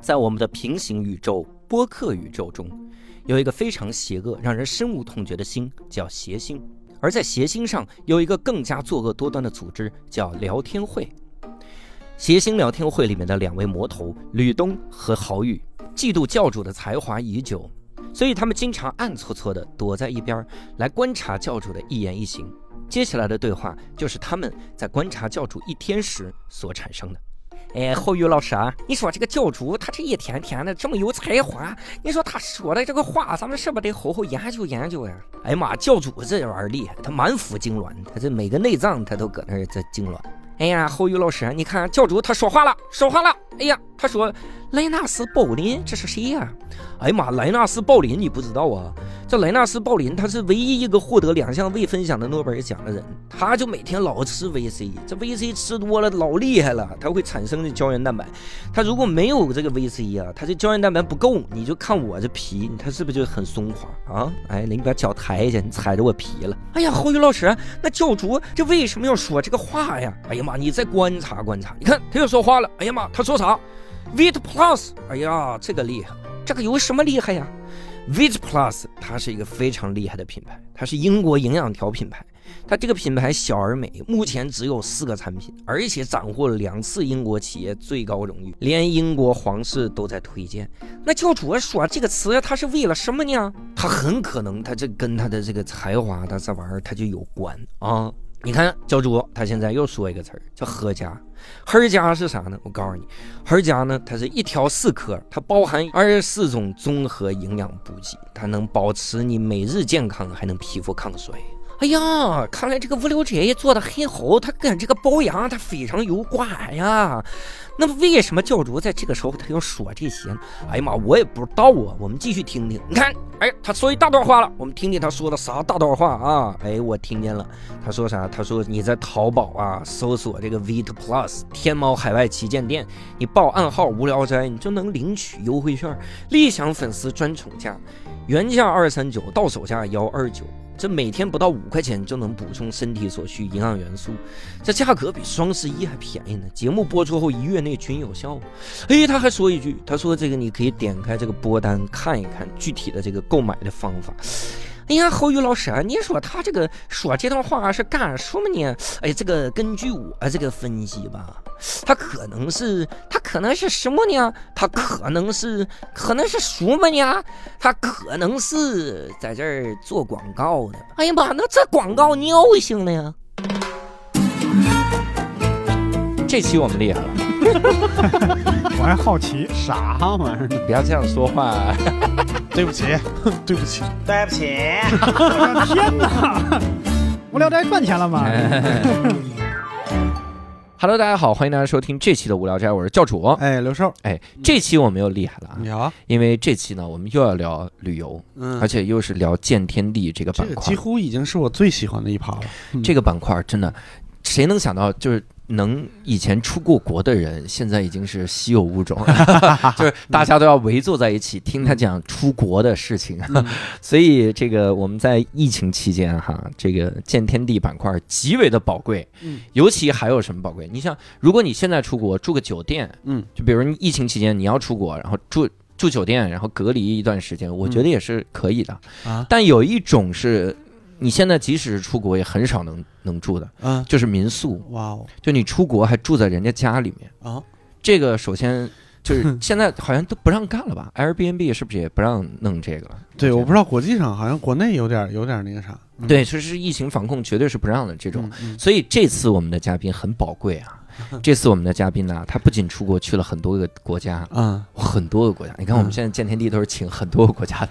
在我们的平行宇宙播客宇宙中，有一个非常邪恶、让人深恶痛绝的星，叫邪星；而在邪星上有一个更加作恶多端的组织，叫聊天会。邪星聊天会里面的两位魔头吕东和郝宇，嫉妒教主的才华已久，所以他们经常暗搓搓的躲在一边来观察教主的一言一行。接下来的对话就是他们在观察教主一天时所产生的。哎，侯宇老师啊，你说这个教主他这一天天的这么有才华，你说他说的这个话，咱们是不是得好好研究研究呀？哎呀妈，教主这玩意儿厉害，他满腹痉挛，他这每个内脏他都搁那儿在痉挛。哎呀，侯宇老师，你看教主他说话了，说话了。哎呀，他说莱纳斯·鲍林，这是谁呀？哎呀妈，莱纳斯·鲍林，你不知道啊？这莱纳斯·鲍林他是唯一一个获得两项未分享的诺贝尔奖的人，他就每天老吃维 C，这维 C 吃多了老厉害了，它会产生的胶原蛋白。他如果没有这个维 C 啊，他这胶原蛋白不够，你就看我这皮，他是不是就很松垮啊？哎，你把脚抬一下，你踩着我皮了。哎呀，侯宇老师，那教主这为什么要说这个话呀？哎呀妈，你再观察观察，你看他又说话了。哎呀妈，他说啥？Vit Plus，哎呀，这个厉害，这个有什么厉害呀？Vit Plus 它是一个非常厉害的品牌，它是英国营养条品牌。它这个品牌小而美，目前只有四个产品，而且斩获了两次英国企业最高荣誉，连英国皇室都在推荐。那教主说这个词，他是为了什么呢？他很可能他这跟他的这个才华，他这玩意儿他就有关啊。你看教主他现在又说一个词儿叫合家。黑加是啥呢？我告诉你，黑加呢，它是一条四颗，它包含二十四种综合营养补给，它能保持你每日健康，还能皮肤抗衰。哎呀，看来这个无聊斋也做的很好，他跟这个保养他非常有关呀。那么为什么教主在这个时候他要说这些？哎呀妈，我也不知道啊。我们继续听听。你看，哎，他说一大段话了，我们听听他说的啥大段话啊？哎，我听见了，他说啥？他说你在淘宝啊搜索这个 Vit Plus，天猫海外旗舰店，你报暗号无聊斋，你就能领取优惠券，立享粉丝专宠价，原价二三九，到手价幺二九。这每天不到五块钱就能补充身体所需营养元素，这价格比双十一还便宜呢。节目播出后一月内均有效。哎，他还说一句，他说这个你可以点开这个播单看一看具体的这个购买的方法。哎呀，侯宇老师啊，你说他这个说这段话是干什么呢？哎，这个根据我这个分析吧，他可能是他可能是什么呢？他可能是可能是什么呢？他可能是在这儿做广告的。哎呀妈，那这广告尿性了呀！这期我们厉害了，我还好奇啥玩意儿？不要这样说话。对不起，对不起，对不起！我的天哪！无聊斋赚钱了吗？Hello，大家好，欢迎大家收听这期的无聊斋，我是教主。哎，刘寿。哎，这期我们又厉害了啊！有，因为这期呢，我们又要聊旅游，嗯而且又是聊见天地这个板块。这个几乎已经是我最喜欢的一趴了。嗯这个板块真的，谁能想到就是。能以前出过国的人，现在已经是稀有物种，就是大家都要围坐在一起听他讲出国的事情。所以这个我们在疫情期间哈，这个见天地板块极为的宝贵。嗯，尤其还有什么宝贵？你像，如果你现在出国住个酒店，嗯，就比如你疫情期间你要出国，然后住住酒店，然后隔离一段时间，我觉得也是可以的。啊，但有一种是。你现在即使是出国，也很少能能住的，嗯，就是民宿。哇哦，就你出国还住在人家家里面啊？这个首先就是现在好像都不让干了吧？Airbnb 是不是也不让弄这个了？对，我不知道国际上好像国内有点有点那个啥。嗯对，就是疫情防控绝对是不让的这种。嗯嗯所以这次我们的嘉宾很宝贵啊。这次我们的嘉宾呢，他不仅出国去了很多个国家，嗯，很多个国家。你看我们现在见天地都是请很多个国家的，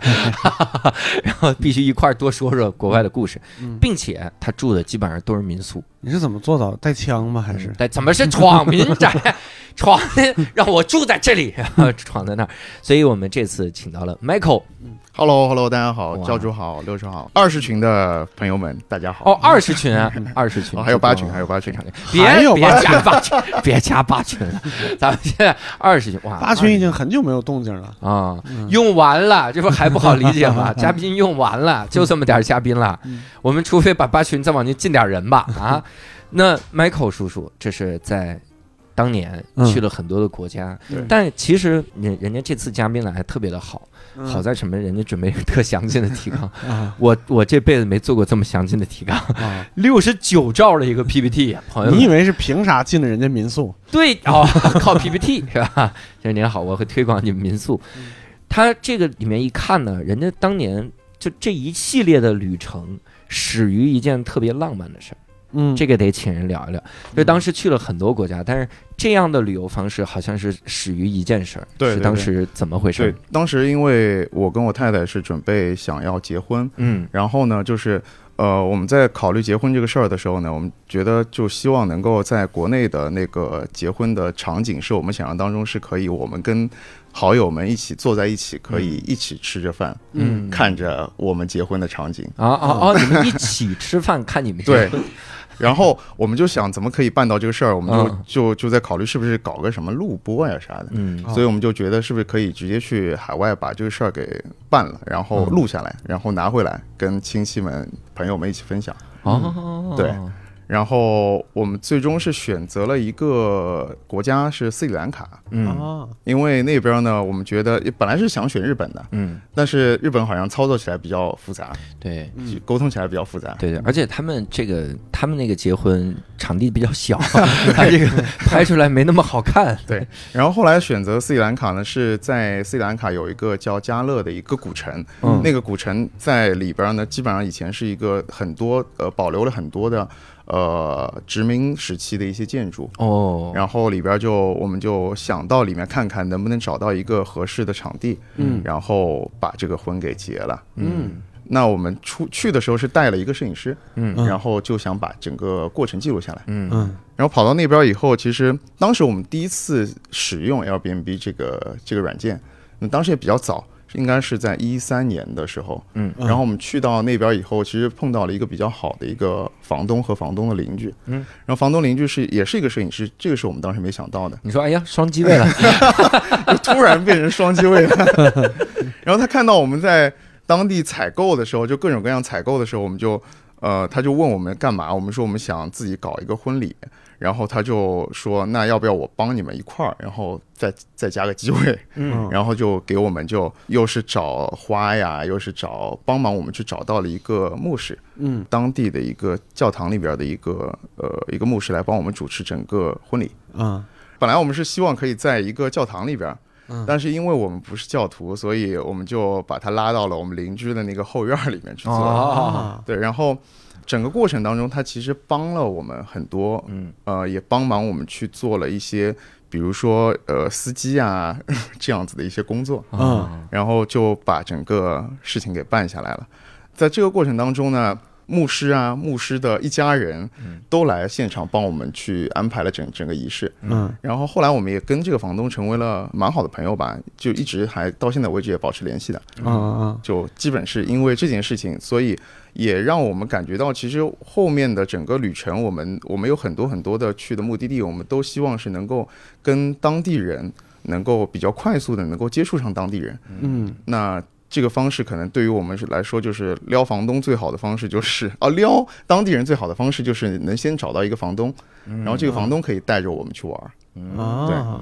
然后必须一块儿多说说国外的故事，嗯并且他住的基本上都是民宿。你是怎么做到？带枪吗？还是？带，怎么是闯民宅？闯的让我住在这里，闯在那儿。所以我们这次请到了 Michael。Hello，Hello，大家好，教主好，六叔好，二十群的朋友们，大家好。哦，二十群啊，二十群，哦还有八群，还有八群，别别加八群，别加八群了，咱们现在二十群，哇，八群已经很久没有动静了。啊、嗯用完了，这不还不好理解吗？嘉宾用完了，就这么点儿嘉宾了，嗯我们除非把八群再往进进点人吧啊。那 Michael 叔叔，这是在当年嗯去了很多的国家，对但其实人人家这次嘉宾来还特别的好，嗯好在什么？人家准备特详尽的提纲，啊我我这辈子没做过这么详尽的提纲，啊！六十九兆的一个 PPT，朋友你以为是凭啥进了人家民宿？对哦，靠 PPT 是吧？就是您好，我会推广你们民宿。他这个里面一看呢，人家当年就这一系列的旅程始于一件特别浪漫的事儿，嗯这个得请人聊一聊。就当时去了很多国家，但是这样的旅游方式好像是始于一件事儿，是对对对当时怎么回事对儿？，当时因为我跟我太太是准备想要结婚，嗯然后呢，就是呃，我们在考虑结婚这个事儿的时候呢，我们觉得就希望能够在国内的那个结婚的场景，是我们想象当中是可以我们跟好友们一起坐在一起，可以一起吃着饭，嗯，看着我们结婚的场景。啊啊啊！你们一起吃饭看你们结对婚，然后我们就想怎么可以办到这个事儿，我们就、嗯就就在考虑是不是搞个什么录播呀啥的。所以我们就觉得是不是可以直接去海外把这个事儿给办了，然后嗯录下来，然后拿回来跟亲戚们、朋友们一起分享。哦，对然后我们最终是选择了一个国家是斯里兰卡，嗯。啊，因为那边呢，我们觉得本来是想选日本的，嗯，但是日本好像操作起来比较复杂，对。嗯沟通起来比较复杂。对对，而且他们这个他们那个结婚场地比较小，他 这个拍出来没那么好看。对。然后后来选择斯里兰卡呢，是在斯里兰卡有一个叫加勒的一个古城，嗯。那个古城在里边呢，基本上以前是一个很多呃保留了很多的呃殖民时期的一些建筑。哦，然后里边就我们就想到里面看看能不能找到一个合适的场地，嗯。然后把这个婚给结了。嗯。那我们出去的时候是带了一个摄影师，嗯。嗯。然后就想把整个过程记录下来。嗯。嗯。然后跑到那边以后，其实当时我们第一次使用 Airbnb 这个这个软件，那当时也比较早，应该是在一三年的时候。嗯然后我们去到那边以后，其实碰到了一个比较好的一个房东和房东的邻居。嗯，然后房东邻居是也是一个摄影师，这个是我们当时没想到的。你说哎呀，双机位了，就突然变成双机位了。然后他看到我们在当地采购的时候，就各种各样采购的时候，我们就呃，他就问我们干嘛？我们说我们想自己搞一个婚礼。然后他就说：“那要不要我帮你们一块儿，然后再再加个机会？” 嗯然后就给我们就又是找花呀，又是找帮忙我们去找到了一个牧师，嗯当地的一个教堂里边的一个呃一个牧师来帮我们主持整个婚礼。啊本来我们是希望可以在一个教堂里边，嗯但是因为我们不是教徒，所以我们就把他拉到了我们邻居的那个后院里面去做。哦，对，然后整个过程当中，他其实帮了我们很多，嗯呃，也帮忙我们去做了一些，比如说呃司机啊 这样子的一些工作，嗯然后就把整个事情给办下来了。在这个过程当中呢，牧师啊，牧师的一家人嗯都来现场帮我们去安排了整整个仪式。嗯然后后来我们也跟这个房东成为了蛮好的朋友吧，就一直还到现在为止也保持联系的。啊啊就基本是因为这件事情，所以也让我们感觉到，其实后面的整个旅程，我们我们有很多很多的去的目的地，我们都希望是能够跟当地人能够比较快速的能够接触上当地人。嗯那这个方式可能对于我们是来说，就是撩房东最好的方式就是 啊，撩当地人最好的方式就是能先找到一个房东，然后这个房东可以带着我们去玩儿。啊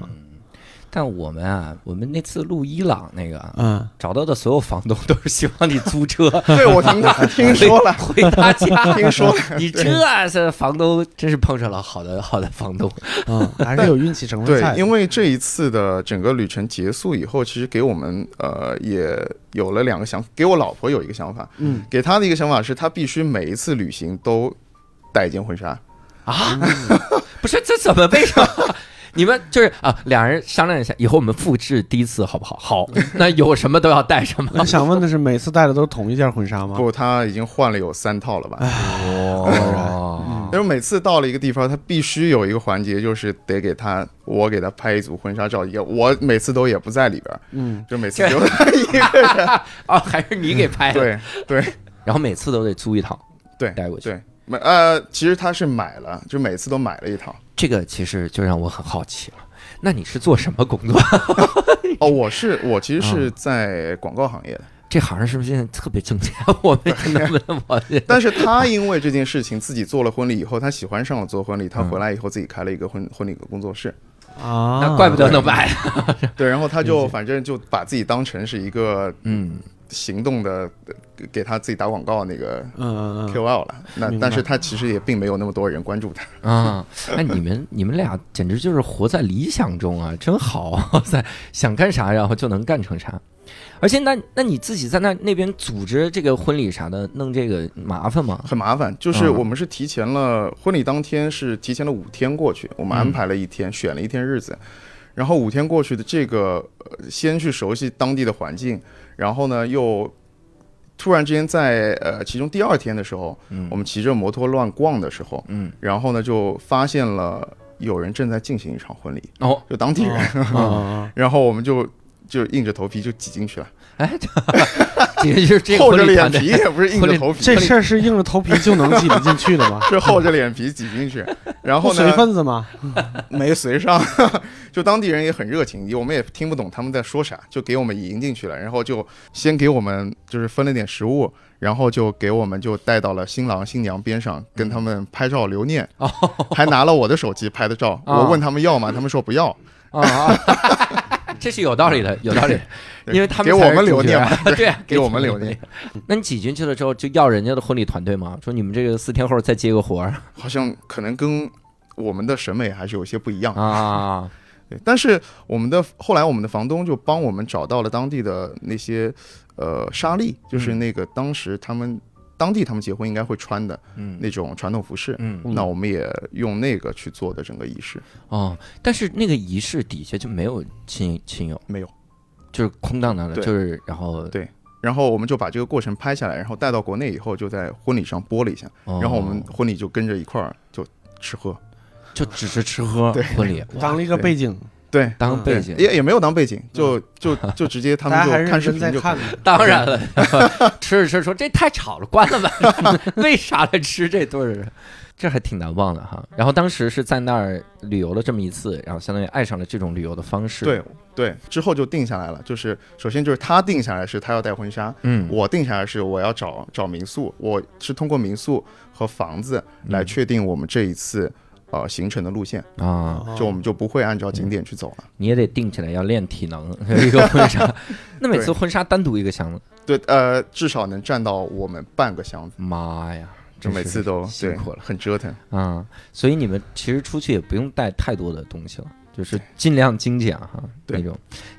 但我们啊，我们那次录伊朗那个嗯找到的所有房东都是希望你租车 对，我听听说了，回他家，听说了。你这是房东，真是碰上了好的好的房东。嗯，还是有运气成分对。因为这一次的整个旅程结束以后，其实给我们呃也有了两个想，给我老婆有一个想法，嗯给她的一个想法是，她必须每一次旅行都带一件婚纱。啊，不是这怎么为什么？你们就是啊，两人商量一下，以后我们复制第一次好不好？好，那有什么都要带什么。我想问的是，每次带的都是同一件婚纱吗？不，他已经换了有三套了吧？哦，因为每次到了一个地方，他必须有一个环节，就是得给他我给他拍一组婚纱照，也我每次都也不在里边儿，嗯就每次只有她一个人。啊，还是你给拍的。对对然后每次都得租一套对，带过去。对，买呃，其实他是买了，就每次都买了一套。这个其实就让我很好奇了。那你是做什么工作？哦，我是我其实是在广告行业的。这行是不是现在特别挣钱？我们能不能我这但是他因为这件事情自己做了婚礼以后，他喜欢上了做婚礼，他嗯回来以后自己开了一个婚婚礼的工作室。啊，那怪不得能卖。对，然后他就反正就把自己当成是一个嗯，行动的，呃给他自己打广告那个嗯嗯嗯，KOL 了。那但是他其实也并没有那么多人关注他。啊，哎，你们你们俩简直就是活在理想中啊，真好！哇塞，想干啥然后就能干成啥。而且那那你自己在那那边组织这个婚礼啥的，弄这个麻烦吗？很麻烦，就是嗯我们是提前了婚礼当天是提前了五天过去，我们安排了一天，选了一天日子，然后五天过去的这个，呃，先去熟悉当地的环境，然后呢又突然之间在呃其中第二天的时候，嗯。我们骑着摩托乱逛的时候，嗯，然后呢就发现了有人正在进行一场婚礼，哦，就当地人，然后我们就就硬着头皮就挤进去了，哎，这厚着脸皮也不是硬着头皮，？这事儿是硬着头皮就能挤得进去的吗？是厚着脸皮挤进去，然后呢 随呢，份子吗？没随上，就当地人也很热情，我们也听不懂他们在说啥，就给我们迎进去了，然后就先给我们就是分了点食物，然后就给我们就带到了新郎新娘边上，跟他们拍照留念，哦。还拿了我的手机拍的照，啊。我问他们要吗？他们说不要，这是有道理的，有道理因为他们给我们留念嘛，对啊，给我们留念。那你挤进去了之后，就要人家的婚礼团队吗？说你们这个四天后再接个活儿好像可能跟我们的审美还是有些不一样。啊？对，但是我们的后来我们的房东就帮我们找到了当地的那些呃沙粒，就是嗯那个当时他们当地他们结婚应该会穿的嗯。那种传统服饰。嗯。那我们也用那个去做的整个仪式，哦，但是那个仪式底下就没有亲亲友，没有。就是空荡荡的，对。就是然后对。然后我们就把这个过程拍下来，然后带到国内以后，就在婚礼上播了一下，哦。然后我们婚礼就跟着一块儿就吃喝。就只是吃喝对。婚礼，当了一个背景，对，当背景，也也没有当背景，就就 就直接他们还就是看视频就看的。当然了，吃着吃着说这太吵了，关了吧。为啥来吃这对儿？这还挺难忘的哈。然后当时是在那儿旅游了这么一次，然后相当于爱上了这种旅游的方式。，对对，之后就定下来了，就是首先就是他定下来是他要带婚纱，嗯，我定下来是我要找找民宿，我是通过民宿和房子来确定我们这一次呃行程的路线，啊，哦就我们就不会按照景点去走了。你也得定起来要练体能，一个婚纱。那每次婚纱单独一个箱子，对，呃，至少能占到我们半个箱子，妈呀，就每次都辛苦了很折腾。啊！所以你们其实出去也不用带太多的东西了，就是尽量精简哈对那种。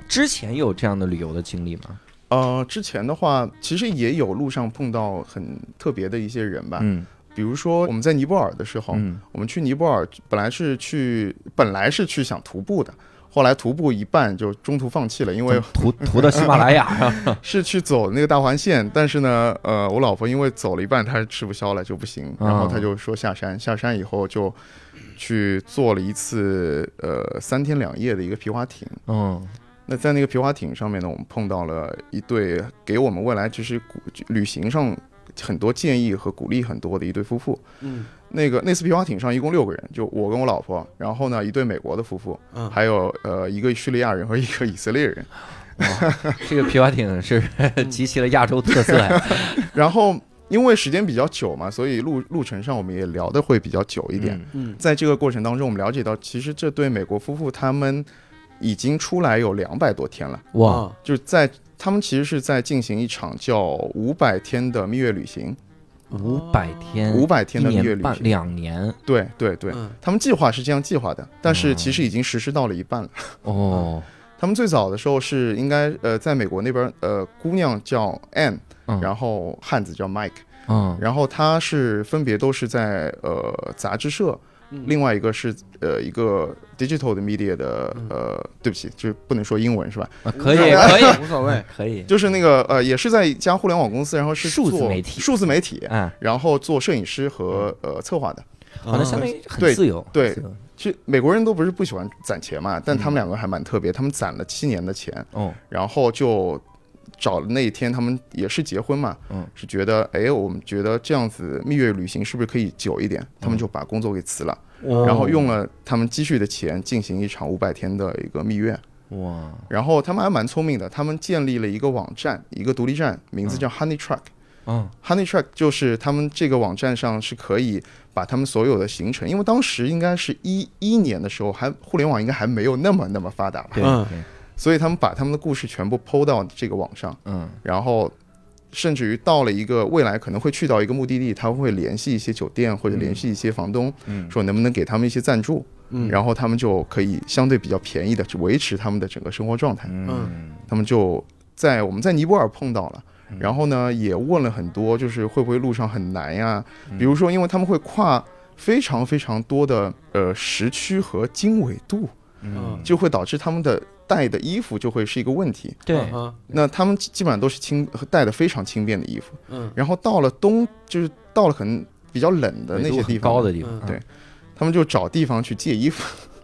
之前有这样的旅游的经历吗？呃，之前的话，其实也有路上碰到很特别的一些人吧，嗯比如说我们在尼泊尔的时候，嗯。我们去尼泊尔本来是去本来是去想徒步的，后来徒步一半就中途放弃了，因为徒徒到喜马拉雅，是去走那个大环线，但是呢，呃，我老婆因为走了一半，她吃不消了就不行，然后她就说下山，下山以后就去坐了一次呃三天两夜的一个皮划艇。嗯。那在那个皮划艇上面呢，我们碰到了一对给我们未来就是旅行上很多建议和鼓励很多的一对夫妇。嗯那个那次皮划艇上一共六个人，就我跟我老婆，然后呢一对美国的夫妇，嗯，还有呃一个叙利亚人和一个以色列人。这个皮划艇是 集齐了亚洲特色呀。然后因为时间比较久嘛，所以路路程上我们也聊的会比较久一点。嗯嗯在这个过程当中，我们了解到，其实这对美国夫妇他们已经出来有两百多天了，哇，啊就是在他们其实是在进行一场叫五百天的蜜月旅行，五百天，五百天的蜜月旅行。两年。对对对，嗯。他们计划是这样计划的，但是其实已经实施到了一半了。哦，他们最早的时候是应该呃，在美国那边呃，姑娘叫 Anne，嗯。然后汉子叫 Mike，嗯。然后他是分别都是在呃杂志社，嗯。另外一个是呃一个 digital 的 media 的嗯。呃，对不起，就是不能说英文是吧？啊可以可以。无所谓。可以，就是那个呃，也是在一家互联网公司，然后是做数字媒体。数字媒体，嗯，然后做摄影师和呃策划的。好像相当于很自由，对其实美国人都不是不喜欢攒钱嘛，但他们两个还蛮特别，他们攒了七年的钱，哦，然后就找了那一天，他们也是结婚嘛，嗯。是觉得哎，我们觉得这样子蜜月旅行是不是可以久一点？他们就把工作给辞了，哦然后用了他们积蓄的钱进行一场五百天的一个蜜月。哇，然后他们还蛮聪明的，他们建立了一个网站，一个独立站，名字叫 Honey Truck。嗯。Honey Track 就是他们这个网站上是可以把他们所有的行程，因为当时应该是一一年的时候，还互联网应该还没有那么那么发达吧，对嗯对所以他们把他们的故事全部抛到这个网上，嗯。然后甚至于到了一个未来可能会去到一个目的地，他会联系一些酒店或者联系一些房东，嗯。说能不能给他们一些赞助，嗯。然后他们就可以相对比较便宜的去维持他们的整个生活状态。嗯。他们就在我们在尼泊尔碰到了，嗯。然后呢也问了很多，就是会不会路上很难呀？嗯。比如说，因为他们会跨非常非常多的呃时区和经纬度，嗯，就会导致他们的带的衣服就会是一个问题。对，嗯那他们基基本上都是轻带的非常轻便的衣服，嗯。然后到了冬，就是到了可能比较冷的那些地方，高的地方。嗯，对。他们就找地方去借衣服。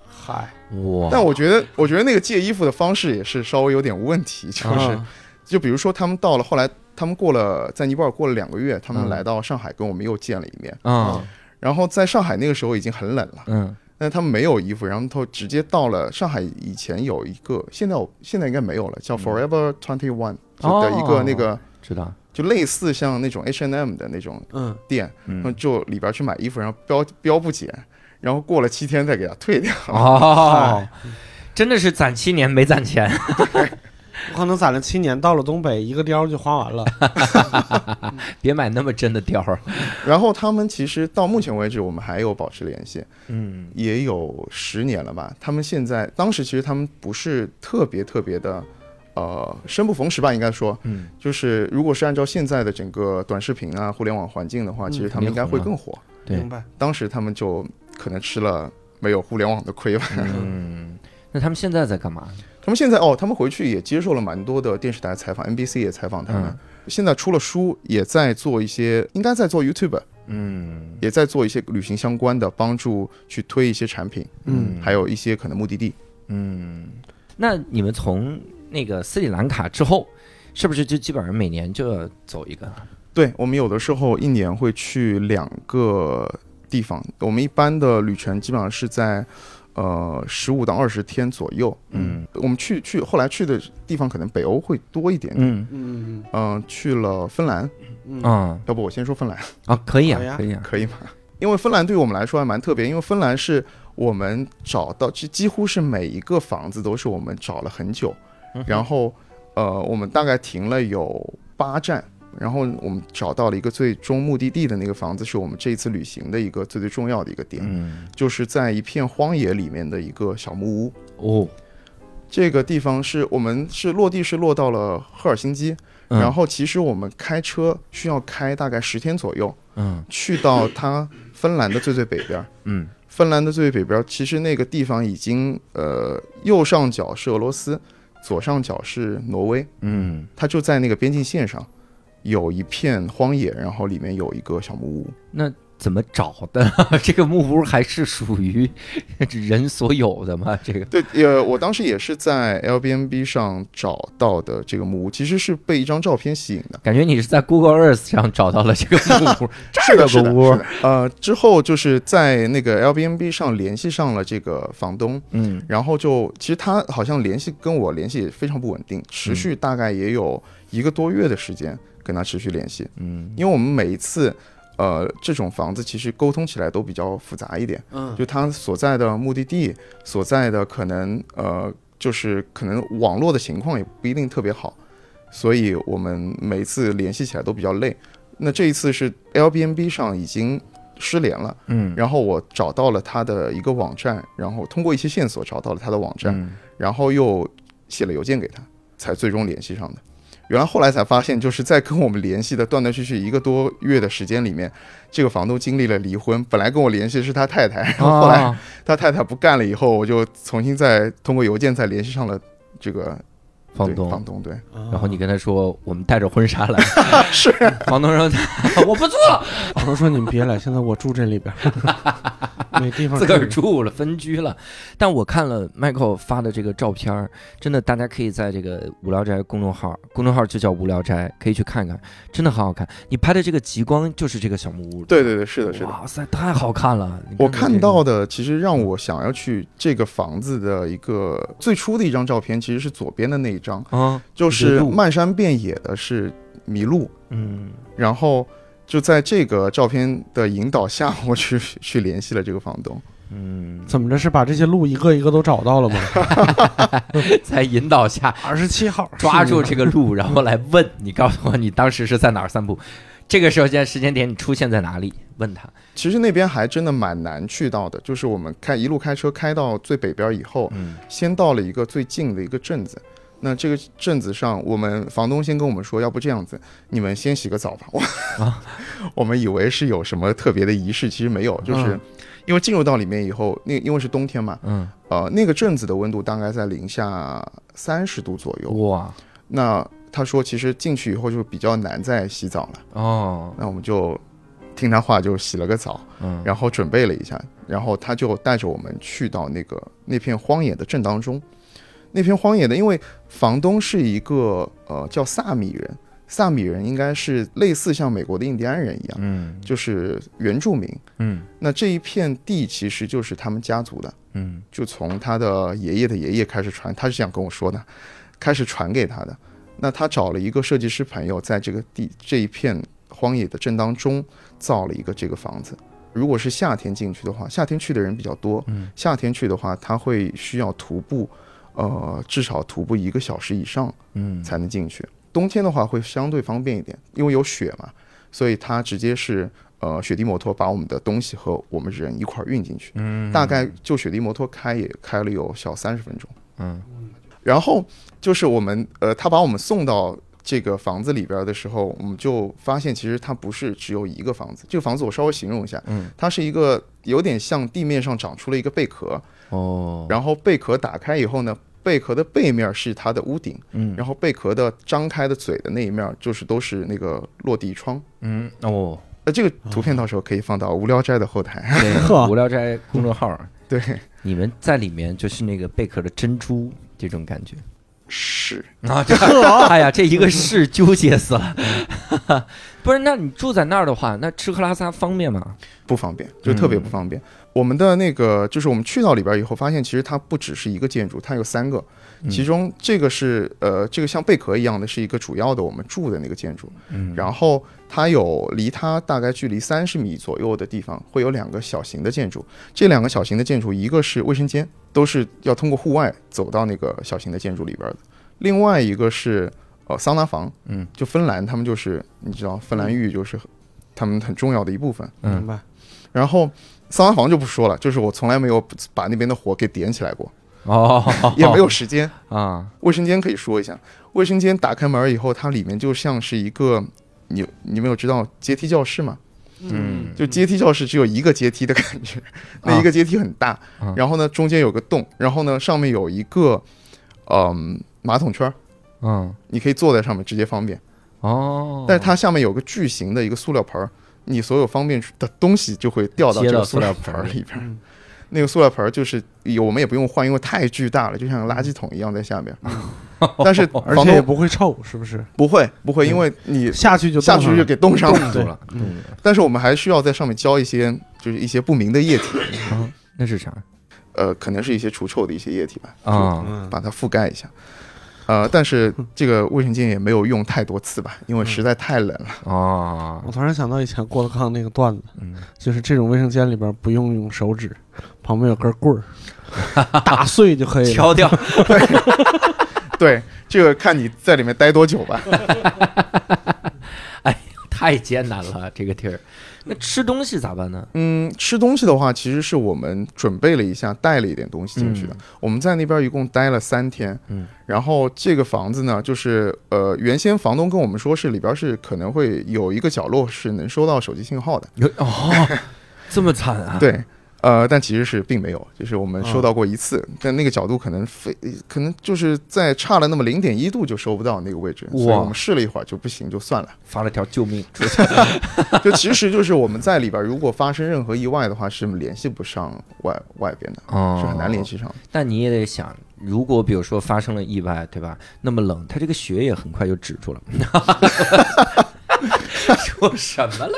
嗨，哇，但我觉得，我觉得那个借衣服的方式也是稍微有点问题，就是。啊。就比如说，他们到了后来，他们过了在尼泊尔过了两个月，他们嗯。来到上海跟我们又见了一面。啊然后在上海那个时候已经很冷了，嗯但他们没有衣服，然后他直接到了上海。以前有一个，现在我现在应该没有了，叫 Forever Twenty One 哦的一个那个，知道，就类似像那种 hnm 的那种嗯店，就里边去买衣服，然后标标不减，然后过了七天再给它退掉。哦，真的是攒七年没攒钱，我可能攒了七年，到了东北一个貂就花完了。别买那么真的貂儿，然后他们其实到目前为止，我们还有保持联系，嗯也有十年了吧。他们现在当时其实他们不是特别特别的，呃，生不逢时吧，应该说，嗯就是如果是按照现在的整个短视频啊、互联网环境的话，嗯其实他们应该会更火。对明白。当时他们就可能吃了没有互联网的亏吧。嗯，那他们现在在干嘛？他们现在哦，他们回去也接受了蛮多的电视台采访，NBC 也采访他们。嗯现在出了书，也在做一些，应该在做 YouTube，嗯也在做一些旅行相关的，帮助去推一些产品，嗯还有一些可能目的地。嗯，那你们从那个斯里兰卡之后，是不是就基本上每年就要走一个？对我们有的时候一年会去两个地方，我们一般的旅程基本上是在呃十五到二十天左右。嗯。我们去去后来去的地方可能北欧会多一点，嗯。嗯嗯、去了芬兰，嗯。啊。要不我先说芬兰？啊，可以啊可以啊，可以吗？因为芬兰对于我们来说还蛮特别，因为芬兰是我们找到，几几乎是每一个房子都是我们找了很久，嗯然后呃，我们大概停了有八站，然后我们找到了一个最终目的地的那个房子，是我们这一次旅行的一个最最重要的一个点，嗯。就是在一片荒野里面的一个小木屋。哦，这个地方是我们是落地是落到了赫尔辛基，嗯。然后其实我们开车需要开大概十天左右，嗯。去到它芬兰的最最北边。嗯。芬兰的最北边，其实那个地方已经呃右上角是俄罗斯，左上角是挪威，嗯，它就在那个边境线上，有一片荒野，然后里面有一个小木屋。那怎么找的？这个木屋还是属于人所有的吗？这个对，呃，我当时也是在 Airbnb 上找到的这个木屋，其实是被一张照片吸引的。感觉你是在 Google Earth 上找到了这个木屋，这个屋是，的。呃，之后就是在那个 Airbnb 上联系上了这个房东，嗯然后就其实他好像联系跟我联系也非常不稳定，持续大概也有一个多月的时间跟他持续联系，嗯因为我们每一次。呃，这种房子其实沟通起来都比较复杂一点，嗯就他所在的目的地，所在的可能呃，就是可能网络的情况也不一定特别好，所以我们每一次联系起来都比较累。那这一次是 Airbnb 上已经失联了，嗯，然后我找到了他的一个网站，然后通过一些线索找到了他的网站，嗯然后又写了邮件给他，才最终联系上的。原来后来才发现，就是在跟我们联系的断断续续一个多月的时间里面，这个房东经历了离婚。本来跟我联系的是他太太，然后后来 啊他太太不干了以后，我就重新再通过邮件再联系上了这个房东房，东对，然然后你跟他说我们带着婚纱来，是 房东说 我不住了，房东说你们别来，现在我住这里边儿，没地方自个儿住了，分居了。但我看了 Michael 发的这个照片，真的大家可以在这个无聊斋公众号，公众号就叫无聊斋，可以去看看，真的很好看。你拍的这个极光就是这个小木屋，对对对，是的，是的。哇塞，太好看了！你我看看这个到的其实让我想要去这个房子的一个最初的一张照片，其实是左边的那一张，啊，就是漫山遍野的是麋鹿，嗯，然后就在这个照片的引导下，我去去联系了这个房东。嗯，怎么着是把这些路一个一个都找到了吗？在引导下二十七号抓住这个路，然后来问你，告诉我你当时是在哪儿散步？这个时候现在时间点你出现在哪里？问他，其实那边还真的蛮难去到的，就是我们开一路开车开到最北边以后，嗯先到了一个最近的一个镇子。那这个镇子上，我们房东先跟我们说，要不这样子，你们先洗个澡吧。我、啊 我们以为是有什么特别的仪式，其实没有，就是嗯因为进入到里面以后，那因为是冬天嘛，嗯，呃，那个镇子的温度大概在零下三十度左右。哇那他说，其实进去以后就比较难再洗澡了。哦，那我们就听他话，就洗了个澡，嗯，然后准备了一下，然后他就带着我们去到那个那片荒野的镇当中。那片荒野的，因为房东是一个呃叫萨米人，萨米人应该是类似像美国的印第安人一样，嗯就是原住民。嗯那这一片地其实就是他们家族的，嗯就从他的爷爷的爷爷开始传，他是这样跟我说的，开始传给他的。那他找了一个设计师朋友，在这个地这一片荒野的镇当中造了一个这个房子。如果是夏天进去的话，夏天去的人比较多，嗯夏天去的话，他会需要徒步，呃，至少徒步一个小时以上嗯，才能进去。冬天的话会相对方便一点，因为有雪嘛，所以它直接是呃雪地摩托把我们的东西和我们人一块儿运进去。嗯大概就雪地摩托开也开了有小三十分钟。嗯然后就是我们呃，他把我们送到这个房子里边的时候，我们就发现其实它不是只有一个房子。这个房子我稍微形容一下，嗯它是一个有点像地面上长出了一个贝壳，哦，然后贝壳打开以后呢，贝壳的背面是它的屋顶，嗯然后贝壳的张开的嘴的那一面就是都是那个落地窗。嗯哦，呃，这个图片到时候可以放到无聊斋的后台。对，呵无聊斋公众号，对，你们在里面就是那个贝壳的珍珠这种感觉。是 啊，这哎呀，这一个是纠结死了。不是，那你住在那儿的话，那吃喝拉撒方便吗？不方便，就特别不方便。我们的那个就是我们去到里边以后，发现其实它不只是一个建筑，它有三个，嗯其中这个是呃这个像贝壳一样的，是一个主要的我们住的那个建筑。嗯然后它有离它大概距离三十米左右的地方，会有两个小型的建筑。这两个小型的建筑，一个是卫生间，都是要通过户外走到那个小型的建筑里边的；另外一个是呃桑拿房，嗯，就芬兰他们就是你知道芬兰浴就是他们很重要的一部分。嗯明白？然后桑拿房就不说了，就是我从来没有把那边的火给点起来过，哦，也没有时间。啊，卫生间可以说一下，卫生间打开门以后，它里面就像是一个，你你们有知道阶梯教室吗？嗯。就阶梯教室只有一个阶梯的感觉，那一个阶梯很大，啊。然后呢中间有个洞，然后呢上面有一个，嗯，马桶圈儿，嗯，你可以坐在上面直接方便，哦，但是它下面有个巨型的一个塑料盆儿，你所有方便的东西就会掉到这个塑料盆儿里边那个塑料盆儿就是我们也不用换，因为太巨大了，就像垃圾桶一样在下边。但是而且也不会臭，是不是？不会不会，因为你下去就下去就给冻上了。冻住了，冻住了。但是我们还需要在上面浇一些，就是一些不明的液体，那是啥呃，可能是一些除臭的一些液体吧，啊？嗯，把它覆盖一下。呃，但是这个卫生间也没有用太多次吧，因为实在太冷了。哦我，突然想到以前郭德纲那个段子，嗯，就是这种卫生间里边不用用手指，旁边有根棍儿，打碎就可以。敲掉。对，这个看你在里面待多久吧。哎太艰难了，这个地儿。那吃东西咋办呢？嗯，吃东西的话，其实是我们准备了一下，带了一点东西进去的。我们在那边一共待了三天，嗯，然后这个房子呢，就是呃，原先房东跟我们说是里边是可能会有一个角落是能收到手机信号的，有哦，这么惨啊？，对。呃，但其实是并没有，就是我们收到过一次，但那个角度可能非可能就是在差了那么零点一度就收不到那个位置，所以我们试了一会儿就不行，就算了。发了条救命出去。就其实就是我们在里边，如果发生任何意外的话，是联系不上外外边的，哦是很难联系上的。但你也得想，如果比如说发生了意外，对吧？那么冷，它这个血也很快就止住了。说什么了？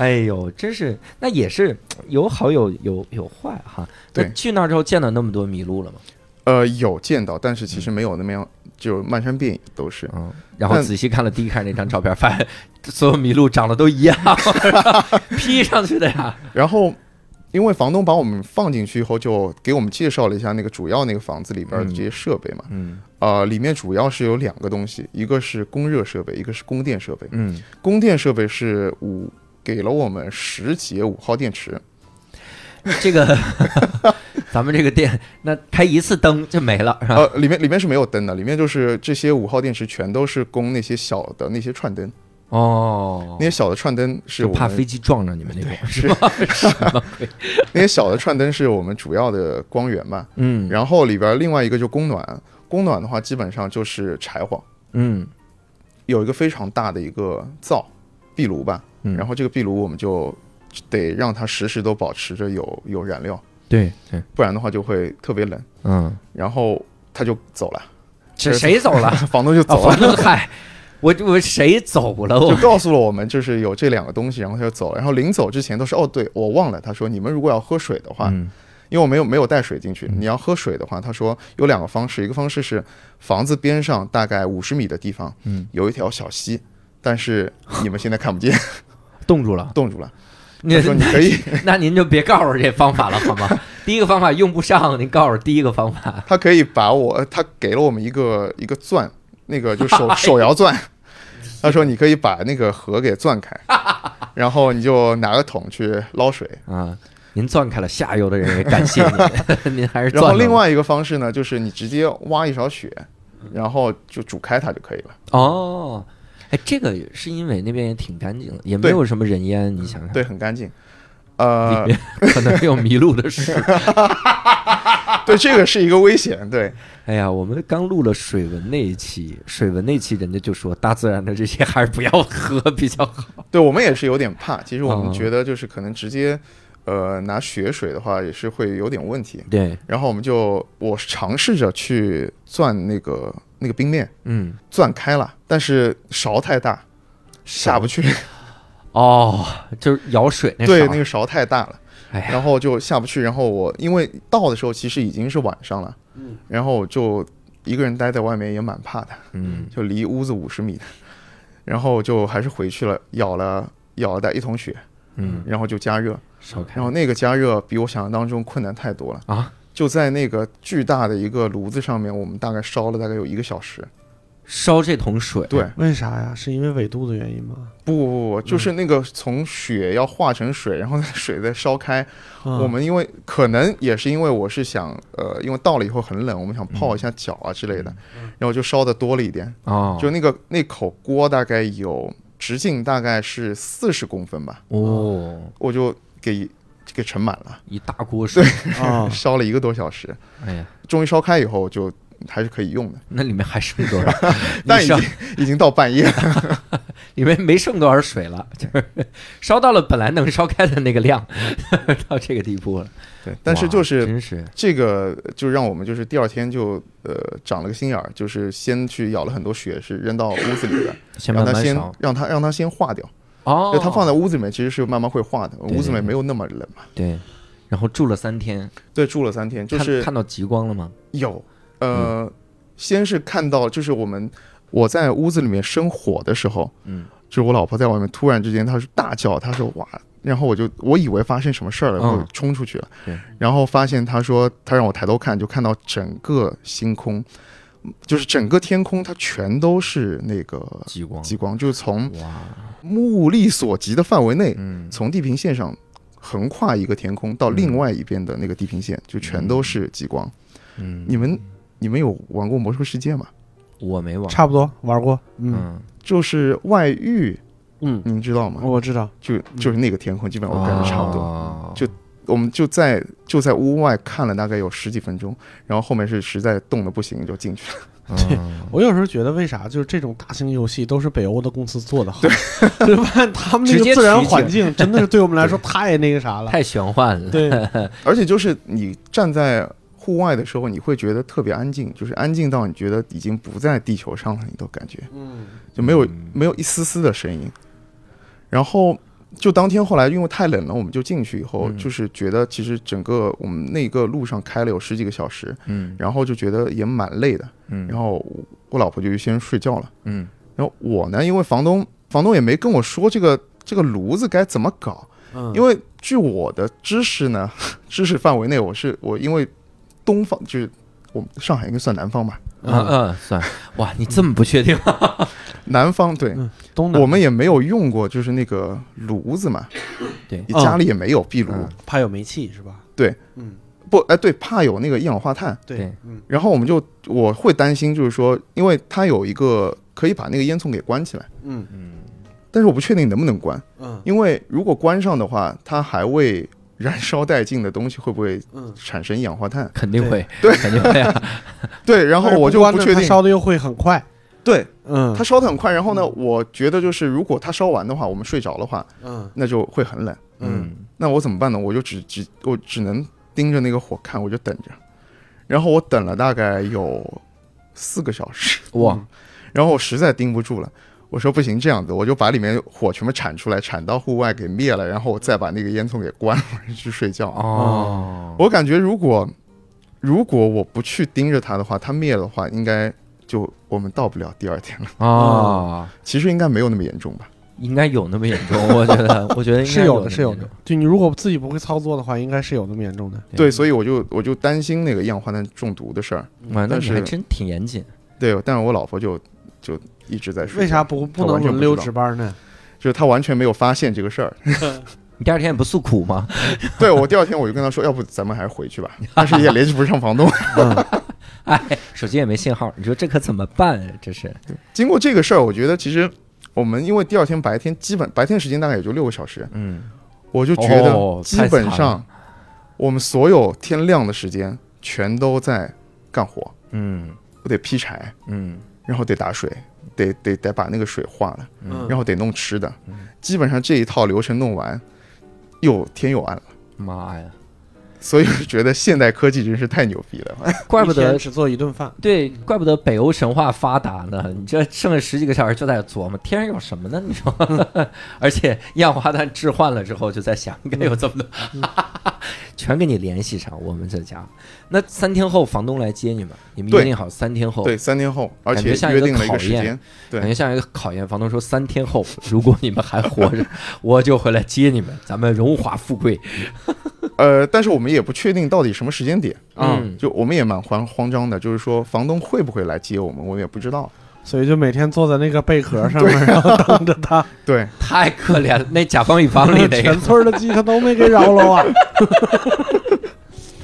哎呦，真是，那也是有好有有有坏哈。对去那儿之后见到那么多麋鹿了吗？呃，有见到，但是其实没有那么样就漫山遍野都是。嗯，然后仔细看了第一开始那张照片，发现 所有麋鹿长得都一样，P 上去的呀。然后，因为房东把我们放进去以后，就给我们介绍了一下那个主要那个房子里边的这些设备嘛。嗯呃，里面主要是有两个东西，一个是供热设备，一个是供电设备。嗯，供电设备是五给了我们十节五号电池，这个 咱们这个电，那开一次灯就没了，是吧？呃，里面里面是没有灯的，里面就是这些五号电池全都是供那些小的那些串灯，哦。那些小的串灯是我怕飞机撞着你们那种，是？那些小的串灯是我们主要的光源嘛。嗯。然后里边另外一个就供暖，供暖的话基本上就是柴火，嗯。有一个非常大的一个灶壁炉吧，嗯，然后这个壁炉我们就得让它时时都保持着有有燃料，对对，不然的话就会特别冷。嗯，然后他就走了，是谁走了？房东就啊，走了。嗨，我我谁走了？就我告诉了我们，就是有这两个东西，然后他就走了。然后临走之前都是哦，对我忘了，他说你们如果要喝水的话，嗯。因为我没有没有带水进去，嗯。你要喝水的话，他说有两个方式，一个方式是房子边上大概五十米的地方嗯，有一条小溪，但是你们现在看不见，冻住了。冻住了。你他说 你可以，那您就别告诉这方法了，好吗？第一个方法用不上，您告诉第一个方法。他可以把我，他给了我们一个一个钻，那个就手手摇钻。他说你可以把那个河给钻开，然后你就拿个桶去捞水。啊，您钻开了，下游的人也感谢您，您还是然钻另外一个方式呢，就是你直接挖一勺雪，然后就煮开它就可以了。哦，哎，这个是因为那边也挺干净的，也没有什么人烟，你想想，对，很干净。呃可能有迷路的事。对，这个是一个危险。对，哎呀，我们刚录了水文那一期，水文那期人家就说大自然的这些还是不要喝比较好。对我们也是有点怕。其实我哦们觉得就是可能直接，呃，拿雪水的话也是会有点问题。对，然后我们就我尝试着去钻那个那个冰面，嗯，钻开了，但是勺太大，下不去。哦，就是舀水那对，那个勺太大了。哎，然后就下不去。然后我因为到的时候其实已经是晚上了，嗯然后我就一个人待在外面也蛮怕的，嗯，就离屋子五十米的，然后就还是回去了，舀了舀了带一桶血，嗯，然后就加热，烧开然后那个加热比我想象当中困难太多了。啊，就在那个巨大的一个炉子上面，我们大概烧了大概有一个小时。烧这桶水，对，为啥呀？是因为纬度的原因吗？不不不，就是那个从雪要化成水，然后水再烧开。嗯我们因为可能也是因为我是想，呃，因为到了以后很冷，我们想泡一下脚啊之类的，然后就烧的多了一点。哦，就那个那口锅大概有直径大概是四十公分吧，哦，我就给给盛满了，一大锅水，啊，烧了一个多小时，哎呀，终于烧开以后就还是可以用的，那里面还剩多少？但已经已经到半夜。了。里面没剩多少水了，就是烧到了本来能烧开的那个量，到这个地步了。对，但是就是真是，这个就让我们就是第二天就呃长了个心眼儿，就是先去舀了很多血，是扔到屋子里边，先让它先让它让它先化掉。哦就，它放在屋子里面其实是慢慢会化的，屋子里面没有那么冷嘛。对，然后住了三天，对，住了三天，就是看看到极光了吗？有呃，先是看到就是我们我在屋子里面生火的时候，嗯，就是我老婆在外面突然之间她是大叫，她说哇。然后我就我以为发生什么事儿了，嗯我冲出去了。对然后发现她说她让我抬头看，就看到整个星空，就是整个天空它全都是那个极光，极光，就是从，目力所及的范围内，嗯，从地平线上横跨一个天空到另外一边的那个地平线，就全都是极光。嗯，你们你们有玩过魔兽世界吗？我没玩，差不多玩过。嗯嗯，就是外域，嗯，您知道吗？我知道。就就是那个天空，基本上我感觉差不多。哦就我们就在就在屋外看了大概有十几分钟，然后后面是实在冻得不行就进去了。对我有时候觉得，为啥就是这种大型游戏都是北欧的公司做的好？对吧？他们那个自然环境真的是对我们来说太那个啥了。太玄幻了。对，而且就是你站在户外的时候，你会觉得特别安静，就是安静到你觉得已经不在地球上了，你都感觉嗯，就没有嗯没有一丝丝的声音。然后就当天后来因为太冷了，我们就进去以后，嗯。就是觉得其实整个我们那个路上开了有十几个小时，嗯。然后就觉得也蛮累的，嗯。然后我老婆就先睡觉了，嗯。然后我呢，因为房东房东也没跟我说这个这个炉子该怎么搞，嗯，因为据我的知识呢，知识范围内，我是我因为东方就是我们上海应该算南方吧，嗯。嗯，算。哇，你这么不确定？南方对。嗯东南。我们也没有用过，就是那个炉子嘛，对。你家里也没有壁炉，嗯。怕有煤气是吧？对，嗯，不，哎，对，怕有那个一氧化碳，对对，嗯。然后我们就我会担心，就是说，因为它有一个可以把那个烟囱给关起来，嗯。嗯。但是我不确定能不能关，嗯。因为如果关上的话，它还未燃烧殆尽的东西会不会嗯，产生一氧化碳？肯定会，对肯定会啊。对，然后我就不确定，烧的又会很快。对，嗯，它烧的很快，然后呢，我觉得就是如果它烧完的话，我们睡着的话，嗯那就会很冷。嗯那我怎么办呢？我就只只我只能盯着那个火看，我就等着。然后我等了大概有四个小时，哇，然后我实在盯不住了，我说不行，这样子我就把里面火全部铲出来，铲到户外给灭了，然后我再把那个烟囱给关了，去睡觉。哦，我感觉如果如果我不去盯着它的话，它灭了的话，应该就我们到不了第二天了。啊，其实应该没有那么严重吧？应该有那么严重，我觉得，我觉得应该是有的，是有的。。就你如果自己不会操作的话，应该是有那么严重的。对，所以我就我就担心那个一氧化碳中毒的事儿。啊，那但是你还真挺严谨。对，但是我老婆就就一直在睡觉。为啥不不能轮流值班呢？就是他完全没有发现这个事儿。你第二天也不诉苦吗？对我第二天我就跟他说，要不咱们还是回去吧。但是也联系不上房东。嗯哎，手机也没信号，你说这可怎么办啊？这是，经过这个事儿，我觉得其实我们因为第二天白天基本白天时间大概也就六个小时，嗯，我就觉哦得基本上我们所有天亮的时间全都在干活，嗯我得劈柴，嗯然后得打水，得得得把那个水化了，嗯然后得弄吃的嗯，基本上这一套流程弄完，又天又暗了。妈呀，所以我觉得现代科技真是太牛逼了。怪不得只做一顿饭。对，怪不得北欧神话发达呢。你这剩了十几个小时就在琢磨天上有什么呢？你说，而且一氧化碳置换了之后，就在想应该有这么多，全给你联系上。我们这家，那三天后房东来接你们，你们约定好三天后，对，三天后，而且约定了一个时间。对感觉像一个考验。房东说三天后，如果你们还活着，我就回来接你们，咱们荣华富贵。呃，但是我们也不确定到底什么时间点，嗯，就我们也蛮慌慌张的，就是说房东会不会来接我们，我们也不知道。所以就每天坐在那个贝壳上面，然后等着他。对，太可怜了。那甲方乙方里那个 全村的鸡他都没给饶了啊！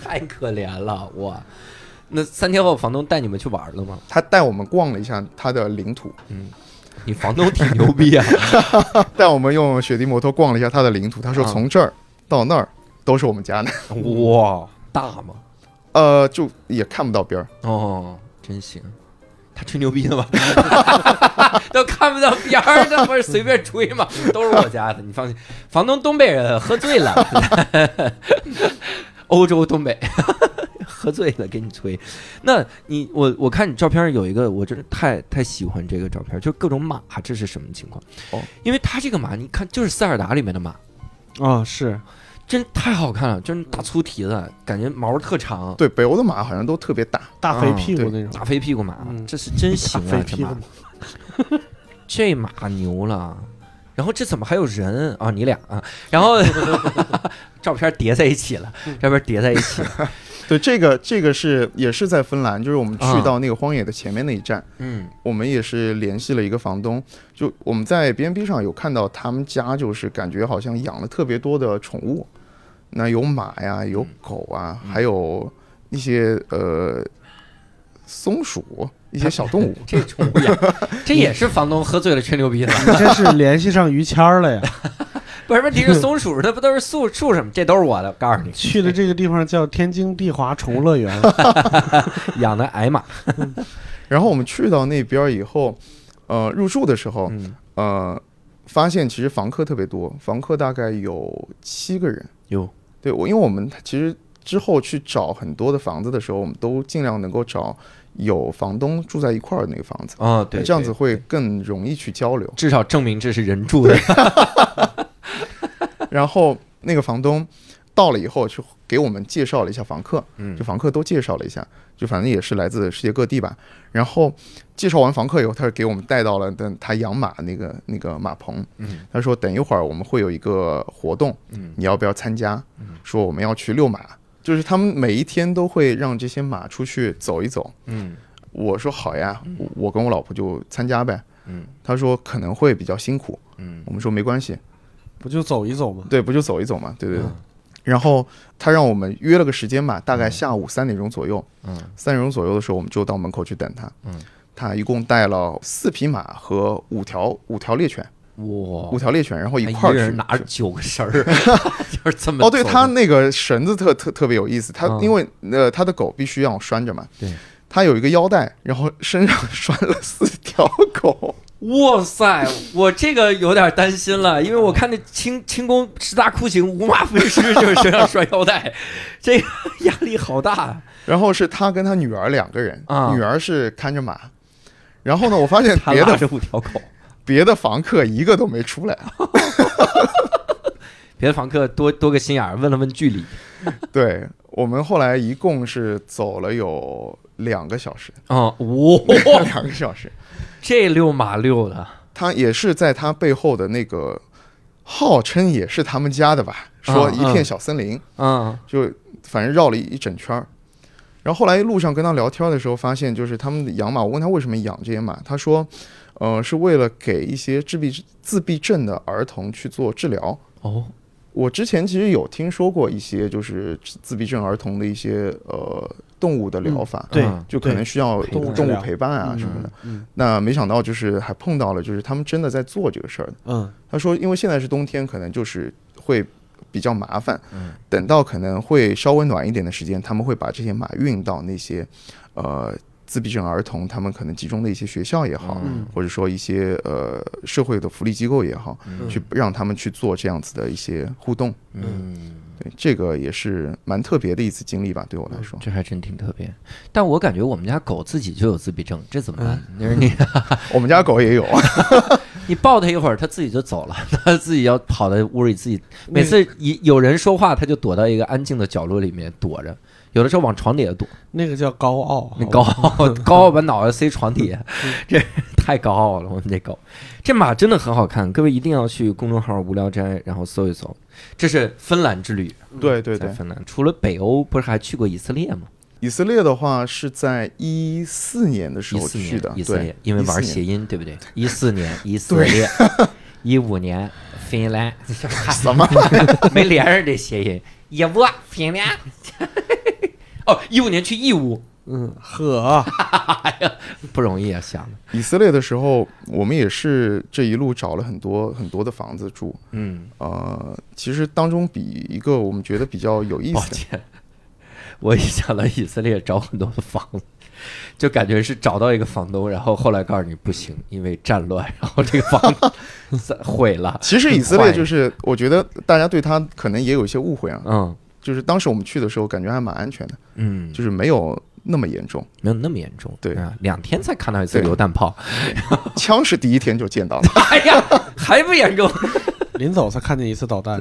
太可怜了，哇！那三天后房东带你们去玩了吗？他带我们逛了一下他的领土，嗯你房东挺牛逼啊！带我们用雪地摩托逛了一下他的领土。他说啊从这儿到那儿都是我们家的，哇，大吗？呃，就也看不到边儿。哦，真行。他吹牛逼的吗？都看不到边儿，这不是随便吹吗？都是我家的，你放心。房东东北人，喝醉了，欧洲东北，喝醉了给你吹。那你我我看你照片上有一个，我真的太太喜欢这个照片，就各种马，这是什么情况？哦，因为它这个马，你看就是塞尔达里面的马，啊，是真太好看了，就是大粗蹄子，感觉毛特长，对，北欧的马好像都特别大。大肥屁股那种。大肥屁股马，嗯这是真行啊！大肥屁股这马，这马牛了。然后这怎么还有人啊？你俩啊？然后照片叠在一起了，照片叠在一起了。对，这个这个是也是在芬兰，就是我们去啊到那个荒野的前面那一站，嗯我们也是联系了一个房东，就我们在 B N B 上有看到他们家就是感觉好像养了特别多的宠物，那有马呀，有狗啊，嗯还有一些呃松鼠，一些小动物。这宠物养，这也是房东喝醉了吹牛逼的吧。你这是联系上于谦儿了呀？不是问题是松鼠，它不都是树树什么？这都是我的，告诉你，去的这个地方叫天津地华宠物乐园。养的矮马。然后我们去到那边以后，呃，入住的时候，嗯，呃，发现其实房客特别多，房客大概有七个人。有对我，因为我们其实之后去找很多的房子的时候，我们都尽量能够找有房东住在一块儿的那个房子，哦，对，这样子会更容易去交流。至少证明这是人住的。然后那个房东到了以后，就给我们介绍了一下房客，嗯就房客都介绍了一下，就反正也是来自世界各地吧。然后介绍完房客以后，他就给我们带到了等他养马那个那个马棚。嗯他说等一会儿我们会有一个活动，嗯你要不要参加？说我们要去遛马，就是他们每一天都会让这些马出去走一走。嗯我说好呀，我我跟我老婆就参加呗。嗯他说可能会比较辛苦，嗯我们说没关系，不就走一走吗？对，不就走一走嘛，对对对。嗯然后他让我们约了个时间吧，大概下午三点钟左右。嗯。三点钟左右的时候，我们就到门口去等他。嗯，他一共带了四匹马和五条五条猎犬，哇。五，条猎犬，然后一块儿去拿着九个绳儿，就是这么哦，对他那个绳子特特特别有意思，他嗯。因为呃他的狗必须要拴着嘛，对，他有一个腰带，然后身上 拴了四条狗。哇塞，我这个有点担心了，因为我看那轻轻功十大酷刑五马分尸，就是身上拴腰带，这个压力好大。然后是他跟他女儿两个人，啊女儿是看着马。然后呢，我发现别的这五条狗，别的房客一个都没出来。别的房客多多个心眼儿，问了问距离。对我们后来一共是走了有两个小时，哦，哇，两个小时。这遛马遛的，他也是在他背后的那个，号称也是他们家的吧，说一片小森林，嗯就反正绕了一一整圈儿。然后后来路上跟他聊天的时候，发现就是他们养马，我问他为什么养这些马，他说，呃，是为了给一些自闭自闭症的儿童去做治疗。哦，我之前其实有听说过一些就是自闭症儿童的一些呃动物的疗法，对嗯，就可能需要动物陪伴啊什么的。嗯那没想到就是还碰到了，就是他们真的在做这个事儿的。嗯他说，因为现在是冬天，可能就是会比较麻烦。嗯，等到可能会稍微暖一点的时间，他们会把这些马运到那些呃自闭症儿童他们可能集中的一些学校也好，嗯或者说一些呃社会的福利机构也好，嗯去让他们去做这样子的一些互动。嗯，对，这个也是蛮特别的一次经历吧，对我来说。这还真挺特别。但我感觉我们家狗自己就有自闭症，这怎么办？你说 你我们家狗也有 你抱它一会儿，它自己就走了，它自己要跑到屋里自己。每次一有人说话，它就躲到一个安静的角落里面躲着。有的时候往床底下躲，那个叫高傲，那高傲 高傲把脑袋塞床底下，这太高傲了。我们这狗，这马真的很好看，各位一定要去公众号“无聊斋”，然后搜一搜。这是芬兰之旅，对对对。在芬兰。除了北欧，不是还去过以色列吗？以色列的话是在一四年的时一四年候去的，对以色列，，因为玩谐音，对不对？一四年以色列，一五年芬兰，什么？没连着这谐音，义乌芬兰。哦，一五年去义乌，嗯，呵，哎 呀不容易啊，想的。以色列的时候，我们也是这一路找了很多很多的房子住。嗯，呃，其实当中比一个我们觉得比较有意思的，抱歉，我一想到以色列找很多的房子，就感觉是找到一个房东，然后后来告诉你不行，因为战乱，然后这个房子 毁了。其实以色列就是我觉得大家对他可能也有一些误会啊。嗯就是当时我们去的时候，感觉还蛮安全的，嗯，就是没有那么严重。没有那么严重。对啊，两天才看到一次榴弹炮。枪是第一天就见到了。哎呀，还不严重？临走才看见一次导弹，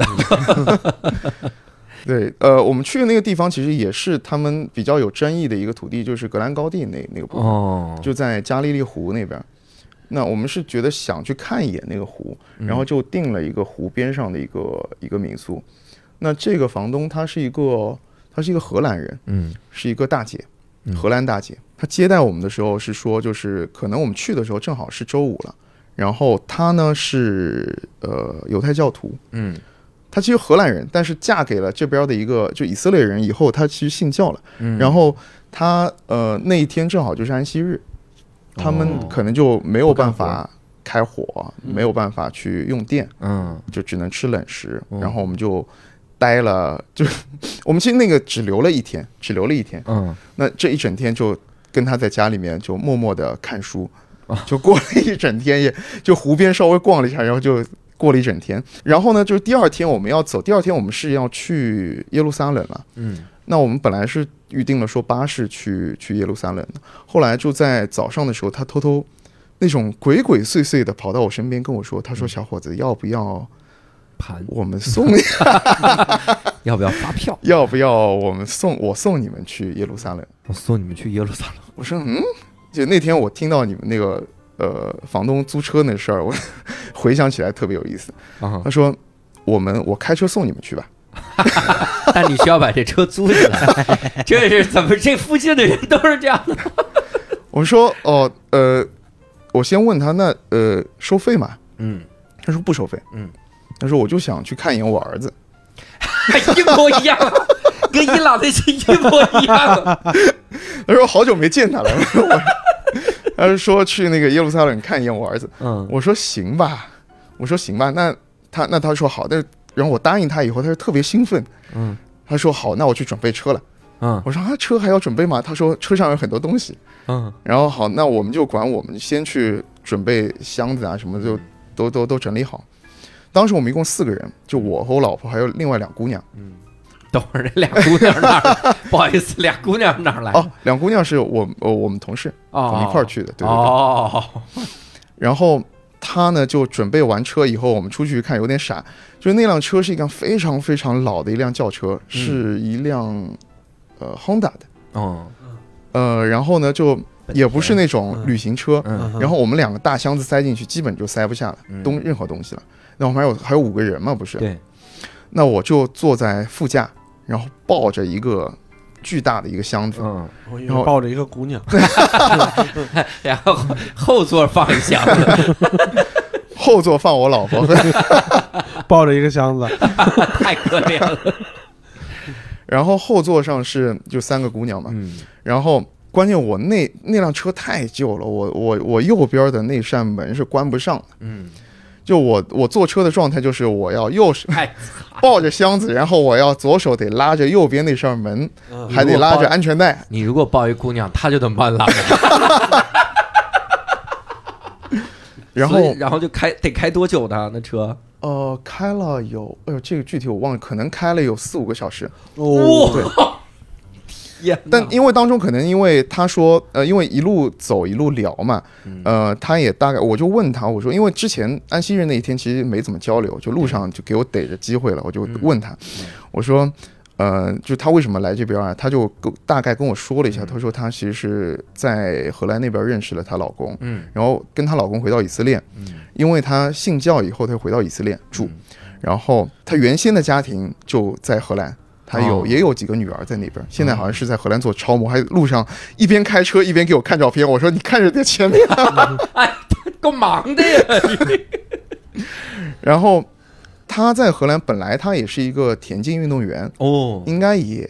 对，呃，我们去的那个地方其实也是他们比较有争议的一个土地，就是格兰高地那那个部分。哦，就在加利利湖那边。那我们是觉得想去看一眼那个湖，嗯然后就订了一个湖边上的一个一个民宿。那这个房东她是一个，她是一个荷兰人，嗯是一个大姐嗯，荷兰大姐。她接待我们的时候是说，就是可能我们去的时候正好是周五了，然后她呢是呃犹太教徒，嗯她其实荷兰人，但是嫁给了这边的一个就以色列人以后，她其实信教了。嗯，然后她呃那一天正好就是安息日，他们哦可能就没有办法开火，没有办法去用电，嗯就只能吃冷食。哦然后我们就待了，就我们其实那个只留了一天，只留了一天。嗯那这一整天就跟他在家里面就默默的看书啊，就过了一整天，也就湖边稍微逛了一下，然后就。过了一整天，然后呢，就是第二天我们要走。第二天我们是要去耶路撒冷了。嗯那我们本来是预定了说巴士去去耶路撒冷的，后来就在早上的时候，他偷偷那种鬼鬼祟祟的跑到我身边跟我说，他说：“小伙子，要不要盘，我们送你，要不要发票？要不要我们送我送你们去耶路撒冷？我送你们去耶路撒冷。我说嗯，就那天我听到你们那个呃房东租车那事儿，我 回想起来特别有意思。啊他，说我们我开车送你们去吧。但你需要把这车租下来。这是怎么？这附近的人都是这样的。我说哦呃，我先问他那呃收费吗？嗯，他说不收费。嗯，他说我就想去看一眼我儿子。一模一样，跟伊朗那是一模一样。他说好久没见他了。我他就说去那个耶路撒冷看一眼我儿子。嗯，我说行吧，我说行吧。那他那他说好，但是然后我答应他以后，他就特别兴奋。嗯他说好，那我去准备车了。嗯我说啊，车还要准备吗？他说车上有很多东西。嗯然后好，那我们就管我们先去准备箱子啊什么，就都都都整理好。当时我们一共四个人，就我和我老婆还有另外两姑娘。嗯，等会儿这俩姑娘哪儿？不好意思，俩姑娘哪儿来？哦，两姑娘是我呃我们同事，哦，我们一块儿去的，对对对。哦，然后他呢就准备完车以后，我们出去看有点傻，就是那辆车是一辆非常非常老的一辆轿车，是一辆呃 Honda 的，哦，呃，然后呢就也不是那种旅行车，嗯然后我们两个大箱子塞进去，基本就塞不下了嗯东任何东西了。那我们还有还有五个人嘛，不是？对，那我就坐在副驾，然后抱着一个巨大的一个箱子，嗯，然后抱着一个姑娘，然后后座放一箱子，后座放我老婆，抱着一个箱子，太可怜了。然后后座上是就三个姑娘嘛，嗯然后关键我那那辆车太旧了，我我我右边的那扇门是关不上的。嗯，就我我坐车的状态就是我要右手 抱着箱子，然后我要左手得拉着右边那扇门，嗯还得拉着安全带。你如果抱一姑娘，她就能帮你拉门。然后然后就开得开多久呢？那车？呃开了有，哎呦这个具体我忘了，可能开了有四五个小时。哦，对，但因为当中可能因为他说呃因为一路走一路聊嘛，嗯。呃他也大概我就问他我说因为之前安息日那一天其实没怎么交流，就路上就给我逮着机会了，我就问他，我说。呃，就他为什么来这边啊？他就跟大概跟我说了一下，他说他其实是在荷兰那边认识了她老公，嗯。然后跟她老公回到以色列，嗯。因为她信教以后，她就回到以色列住，嗯。然后她原先的家庭就在荷兰，她有、哦也有几个女儿在那边，现在好像是在荷兰做超模，还路上一边开车一边给我看照片，我说你看着点前面，哎，够忙的呀！然后她在荷兰本来她也是一个田径运动员，哦，应该也。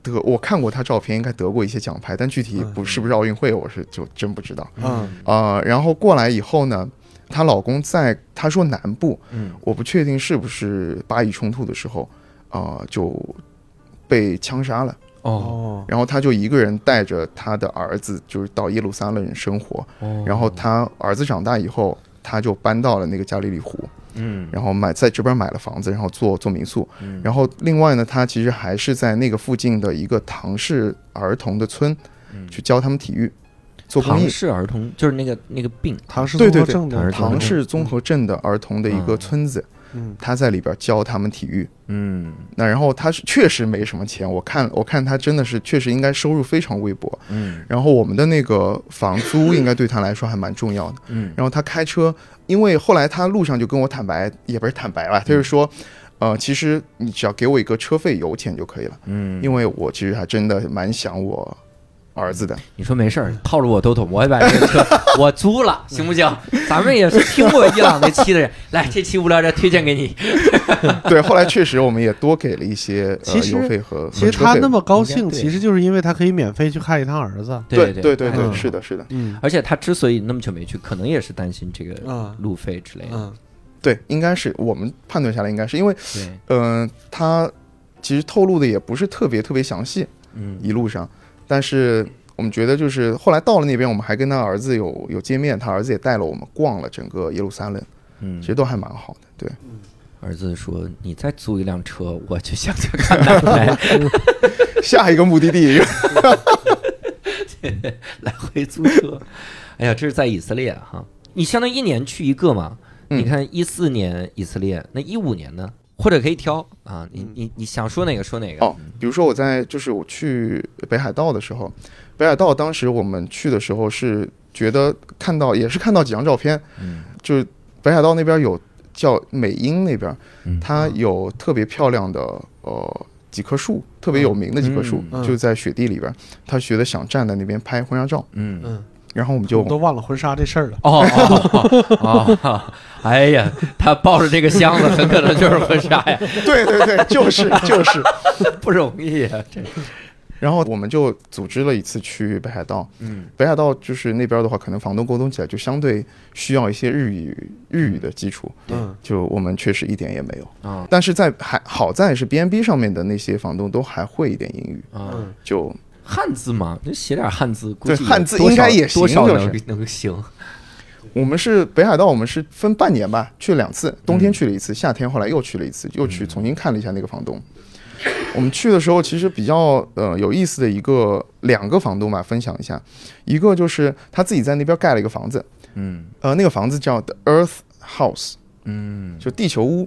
得我看过她照片，应该得过一些奖牌，但具体不是不是奥运会，我是就真不知道。嗯啊，然后过来以后呢，她老公在她说南部，嗯我不确定是不是巴以冲突的时候，啊、就被枪杀了。哦。哦，然后他就一个人带着他的儿子，就是到耶路撒冷生活。哦，然后他儿子长大以后，他就搬到了那个加利利湖，嗯，然后买在这边买了房子，然后做做民宿。嗯。然后另外呢，他其实还是在那个附近的一个唐氏儿童的村嗯。去教他们体育，做唐。氏儿童就是那个那个病，唐氏对对对综合症的唐氏唐氏综合症的儿童的一个嗯。村子，嗯她在里边教他们体育。嗯。那然后他是确实没什么钱，我看我看他真的是确实应该收入非常微薄。嗯。然后我们的那个房租应该对他来说还蛮重要的。嗯。然后他开车，因为后来他路上就跟我坦白，也不是坦白吧，他就说，呃，其实你只要给我一个车费油钱就可以了，嗯，因为我其实还真的蛮想我儿子的。你说没事儿，套路我都懂，我也把这个车 我租了，行不行？咱们也是听过伊朗那期的人，来这期无聊斋推荐给你。对，后来确实我们也多给了一些呃其实油费和其实他那么高兴，其实就是因为他可以免费去看一趟儿子。对对对对对，嗯是的，是的，嗯而且他之所以那么久没去，可能也是担心这个嗯路费之类的。嗯对，应该是我们判断下来应该是因为，对，嗯、他其实透露的也不是特别特别详细，嗯一路上，但是我们觉得就是后来到了那边，我们还跟他儿子有有见面，他儿子也带了我们逛了整个耶路撒冷，嗯其，实都还蛮好的。对，儿子说：“你再租一辆车，我去想想看 下一个目的地，来回租车。”哎呀，这是在以色列哈，你相当于一年去一个嘛？嗯你看一四年以色列，那一五年呢？或者可以挑啊，你嗯。你你想说哪个说哪个。哦，比如说我在就是我去北海道的时候，北海道当时我们去的时候是觉得看到也是看到几张照片，嗯。就是北海道那边有叫美瑛那边，嗯它有特别漂亮的呃几棵树，特别有名的几棵树，就在雪地里边，他觉得想站在那边拍婚纱照，嗯。嗯，然后我们就都忘了婚纱这事儿了。哦哦哦哦，哎呀，他抱着这个箱子，很可能就是婚纱呀，对对对，就是就是，不容易啊，这。然后我们就组织了一次去北海道，嗯。北海道就是那边的话，可能房东沟通起来就相对需要一些日语日语的基础，嗯。就我们确实一点也没有。啊但是在还好在是 B N B 上面的那些房东都还会一点英语，啊，嗯。就汉字嘛，就写点汉字，估计对汉字应该也行多少就是能能行。我们是北海道，我们是分半年吧，去了两次，冬天去了一次，夏天后来又去了一次，又去重新看了一下那个房东。我们去的时候，其实比较呃有意思的一个两个房东吧，分享一下。一个就是他自己在那边盖了一个房子，嗯呃，那个房子叫 The Earth House，嗯就地球屋。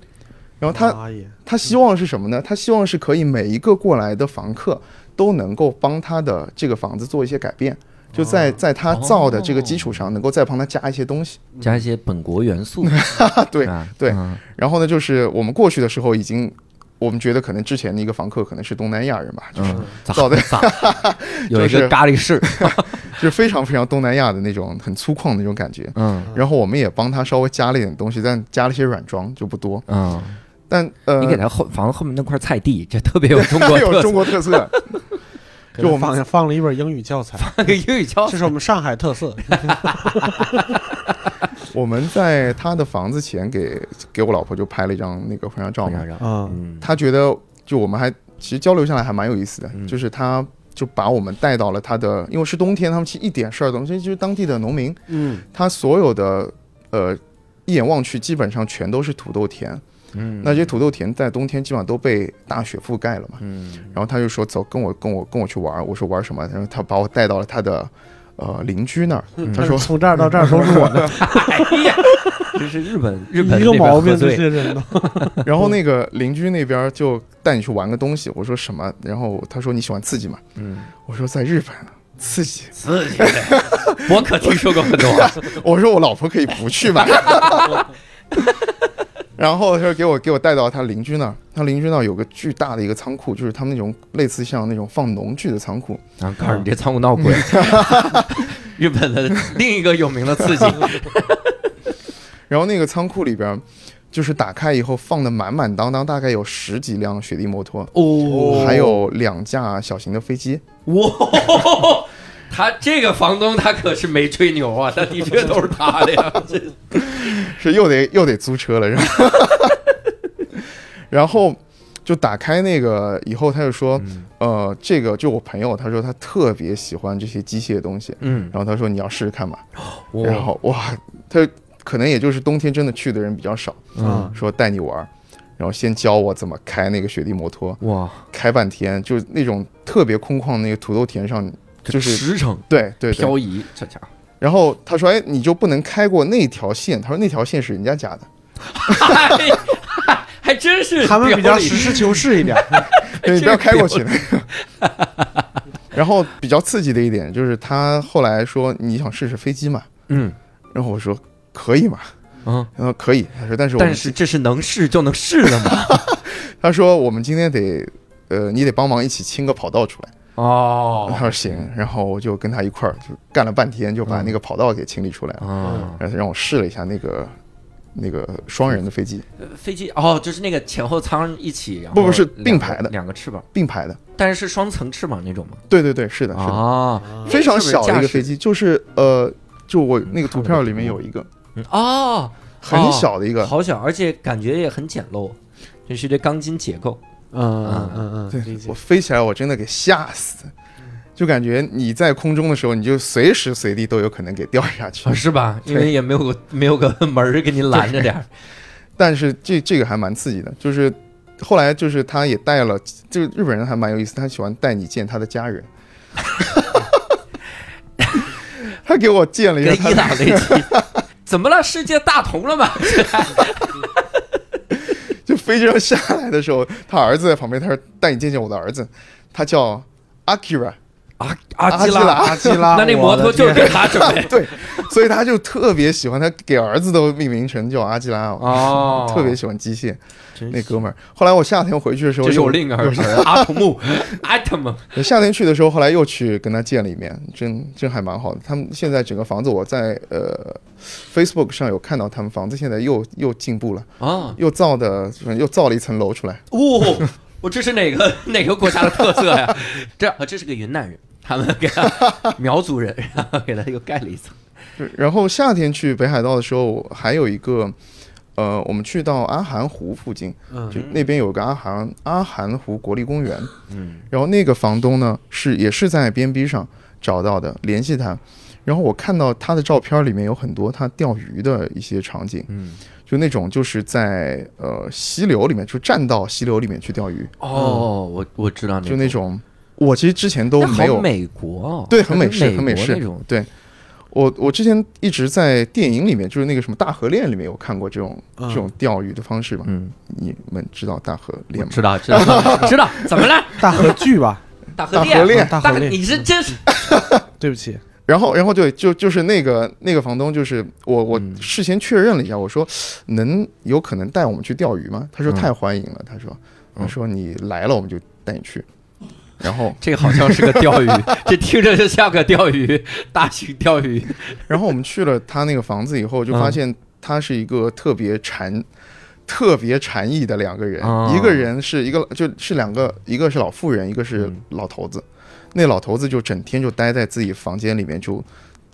然后他他希望是什么呢？他希望是可以每一个过来的房客都能够帮他的这个房子做一些改变，就在在他造的这个基础上，能够再帮他加一些东西。加一些本国元素。对啊对嗯然后呢，就是我们过去的时候已经，我们觉得可能之前的一个房客可能是东南亚人吧，就是造的咋 有一就是个咖喱式，就是非常非常东南亚的那种很粗犷的那种感觉。嗯然后我们也帮他稍微加了一点东西，但加了一些软装，就不多。嗯，但呃，你给他后房子后面那块菜地，这特别有中国有特色。中国特色，就我们他放放了一本英语教材，放个英语教材这是我们上海特色。我们在他的房子前给给我老婆就拍了一张那个婚纱照嘛，嗯嗯他觉得就我们还其实交流下来还蛮有意思的，嗯就是他就把我们带到了他的，因为是冬天，他们其实一点事儿都没有，就是当地的农民，嗯他所有的呃一眼望去基本上全都是土豆田，嗯那些土豆田在冬天基本上都被大雪覆盖了嘛，嗯然后他就说走，跟我跟我跟我去玩，我说玩什么？然后他把我带到了他的呃邻居那儿，他说从这儿到这儿都是我的，哎呀，这是日本日本一个毛病，这些人都。然后那个邻居那边就带你去玩个东西，我说什么？然后他说你喜欢刺激吗？嗯，我说在日本刺激，刺激的，我可听说过很多。我说我老婆可以不去吧。然后他就给我给我带到他邻居那儿，他邻居那儿有个巨大的一个仓库，就是他们那种类似像那种放农具的仓库。然后告诉你这仓库闹鬼，日本的另一个有名的刺激。然后那个仓库里边，就是打开以后放的满满当当，大概有十几辆雪地摩托，哦还有两架小型的飞机。哇，他这个房东他可是没吹牛啊，他的确都是他的呀。这 是又得又得租车了，是吧？然后就打开那个以后，他就说，嗯。呃，这个就我朋友，他说他特别喜欢这些机械的东西，嗯，然后他说你要试试看吧，哇。然后哇，他可能也就是冬天真的去的人比较少，嗯。说带你玩儿，然后先教我怎么开那个雪地摩托，哇，开半天，就是那种特别空旷那个土豆田上，就是驰骋对对对，漂移，这家伙。然后他说，哎，你就不能开过那条线，他说那条线是人家家的。还 还真是他们比较实事求是一点。对，你不要开过去那个。然后比较刺激的一点就是，他后来说你想试试飞机嘛？嗯然后我说可以嘛？嗯，他说可以。他说但是我们但是这是能试就能试的吗？他说我们今天得呃，你得帮忙一起清个跑道出来。哦他说行，然后我就跟他一块儿就干了半天，就把那个跑道给清理出来了，啊，然后让我试了一下那个那个双人的飞机呃飞机哦，就是那个前后舱一起，然后不不是并排的两个翅膀，并排的。但是是双层翅膀那种吗？对对对，是的，是的。啊，非常小的一个飞机，就是呃，就我那个图片里面有一个嗯哦，很小的一个，好小，而且感觉也很简陋，就是这钢筋结构。嗯嗯嗯嗯，对我飞起来我真的给吓死，就感觉你在空中的时候，你就随时随地都有可能给掉下去啊，。是吧？因为也没有个没有个门儿给你拦着点儿。但是这这个还蛮刺激的，就是后来就是他也带了，这个日本人还蛮有意思，他喜欢带你见他的家人。他给我见了一个伊下他的，朗那期怎么了？世界大同了吗？飞机上下来的时候，他儿子在旁边，他说：“带你见见我的儿子，他叫 Akira。阿阿基基拉，阿基拉，那那摩托就是给他准备” 对，所以他就特别喜欢，他给儿子都命名成叫阿基拉，哦 特别喜欢机械那哥们儿。后来我夏天回去的时候又，这是我另一个儿子，阿童木，atom，夏天去的时候，后来又去跟他见了一面，真真还蛮好的。他们现在整个房子，我在呃 Facebook 上有看到，他们房子现在又又进步了，啊，又造的又造了一层楼出来。哦，我这是哪个哪个国家的特色呀？这啊这是个云南人，他们给他苗族人，然后给他又盖了一层。然后夏天去北海道的时候，还有一个，呃，我们去到阿寒湖附近，嗯。就那边有个阿寒阿寒湖国立公园，嗯，然后那个房东呢是也是在边逼上找到的，联系他，然后我看到他的照片里面有很多他钓鱼的一些场景，嗯，就那种就是在呃溪流里面，就站到溪流里面去钓鱼，哦，我我知道那就那种，我其实之前都没有美国哦，对很美式美很美式那种，对，我我之前一直在电影里面，就是那个什么大河恋里面有看过这种、嗯这种钓鱼的方式吧。嗯，你们知道大河恋吗？知道知道知道，怎么了？大河剧吧？大河恋，大河恋大大河恋你是真是 对不起，然后然后对，就就是那个那个房东，就是我我嗯事先确认了一下，我说能有可能带我们去钓鱼吗？他说嗯太欢迎了，他说嗯他说你来了我们就带你去。然后这个好像是个 钓鱼，这听着就像个钓鱼，大型钓鱼。然后我们去了他那个房子以后，就发嗯现他是一个特别禅、特别禅意的两个人。哦一个人是一个就是两个，一个是老妇人，一个是嗯老头子。那老头子就整天就待在自己房间里面，就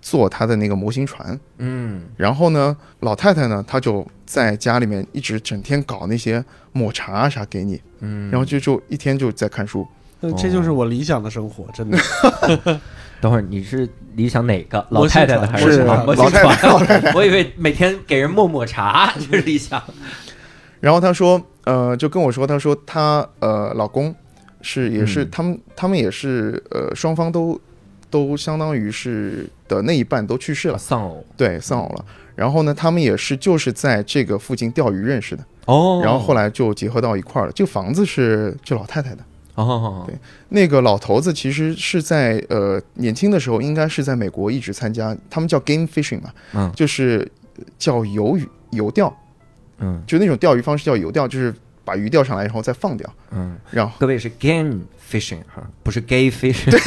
做他的那个模型船。嗯，然后呢，老太太呢，她就在家里面一直整天搞那些抹茶啊啥给你，嗯，然后就就一天就在看书。嗯这就是我理想的生活，真的。等会儿你是理想哪个老太太的还是是啊模型老太太船？我以为每天给人抹抹茶 就是理想。然后她说，呃，就跟我说，她说她呃老公是也是、嗯他们他们也是呃双方都都相当于是的那一半都去世了，丧偶对丧偶了。然后呢，他们也是就是在这个附近钓鱼认识的，哦然后后来就结合到一块儿了。这个房子是这老太太的，哦，对那个老头子其实是在呃年轻的时候应该是在美国一直参加，他们叫 game fishing 嘛，嗯。就是叫游鱼游钓，嗯。就那种钓鱼方式叫游钓，就是把鱼钓上来然后再放掉，嗯，然后各位是 game fishing 哈，不是 gay fishing。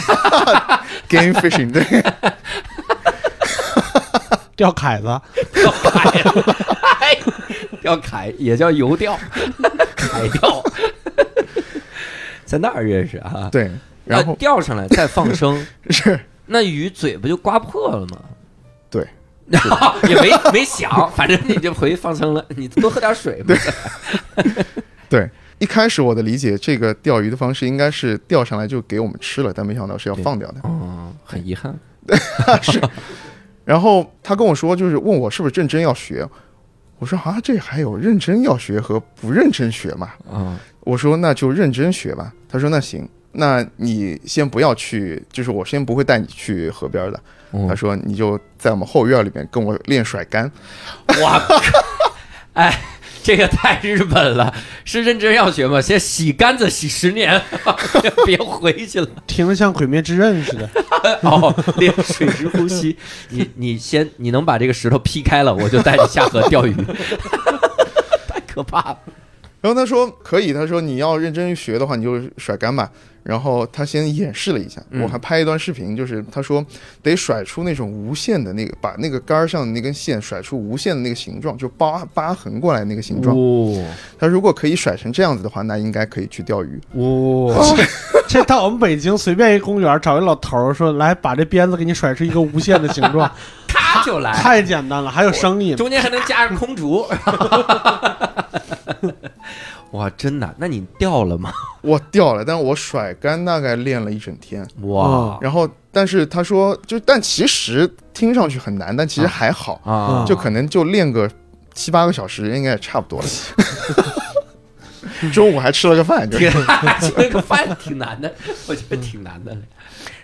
game fishing 对，钓凯子，钓凯子，钓凯也叫游钓，凯钓，在那儿认识啊。对，然后钓上来再放生，是那鱼嘴不就刮破了吗？对，也没没想，反正你就回去放生了，你多喝点水嘛。对。一开始我的理解，这个钓鱼的方式应该是钓上来就给我们吃了，但没想到是要放掉的。哦，很遗憾。是然后他跟我说，就是问我是不是认真要学。我说啊，这还有认真要学和不认真学嘛？啊，我说那就认真学吧。他说那行，那你先不要去，就是我先不会带你去河边的。嗯他说你就在我们后院里面跟我练甩竿。哇，哎，这个太日本了，是认真要学吗？先洗杆子洗十年，别回去了。听着像《鬼灭之刃》似的。哦，练水之呼吸。你你先，你能把这个石头劈开了，我就带你下河钓鱼。太可怕了。然后他说可以，他说你要认真学的话，你就甩竿吧。然后他先演示了一下，嗯我还拍一段视频，就是他说得甩出那种无限的那个，把那个杆儿上的那根线甩出无限的那个形状，就疤疤痕过来那个形状。哦他如果可以甩成这样子的话，那应该可以去钓鱼。哦，这到我们北京随便一公园找一老头儿说来把这鞭子给你甩出一个无限的形状，咔就来，太简单了，还有生意。中间还能加上空竹。哇，真的？那你掉了吗？我掉了，但是我甩干大概练了一整天。哇然后，但是他说，就但其实听上去很难，但其实还好，啊！就可能就练个七八个小时，应该也差不多了。中午还吃了个饭，就是挺这 个饭挺难的，我觉得挺难的。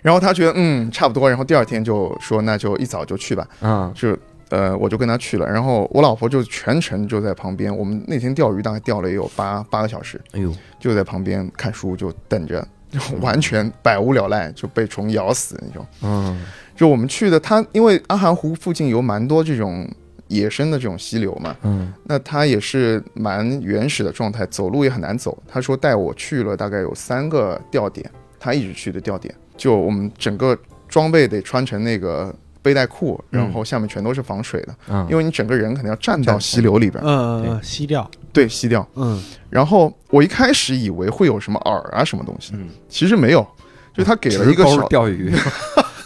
然后他觉得嗯差不多，然后第二天就说那就一早就去吧，嗯就呃，我就跟他去了，然后我老婆就全程就在旁边。我们那天钓鱼大概钓了也有八八个小时，哎呦，就在旁边看书，就等着，就完全百无聊赖，就被虫咬死的那种。嗯就我们去的，它因为阿寒湖附近有蛮多这种野生的这种溪流嘛，嗯那它也是蛮原始的状态，走路也很难走。他说带我去了大概有三个钓点，他一直去的钓点，就我们整个装备得穿成那个背带裤，然后下面全都是防水的，嗯，因为你整个人肯定要站到溪流里边，呃，吸掉，对，吸掉。嗯，然后我一开始以为会有什么饵啊什么东西，嗯其实没有，就他给了一个小，钓鱼，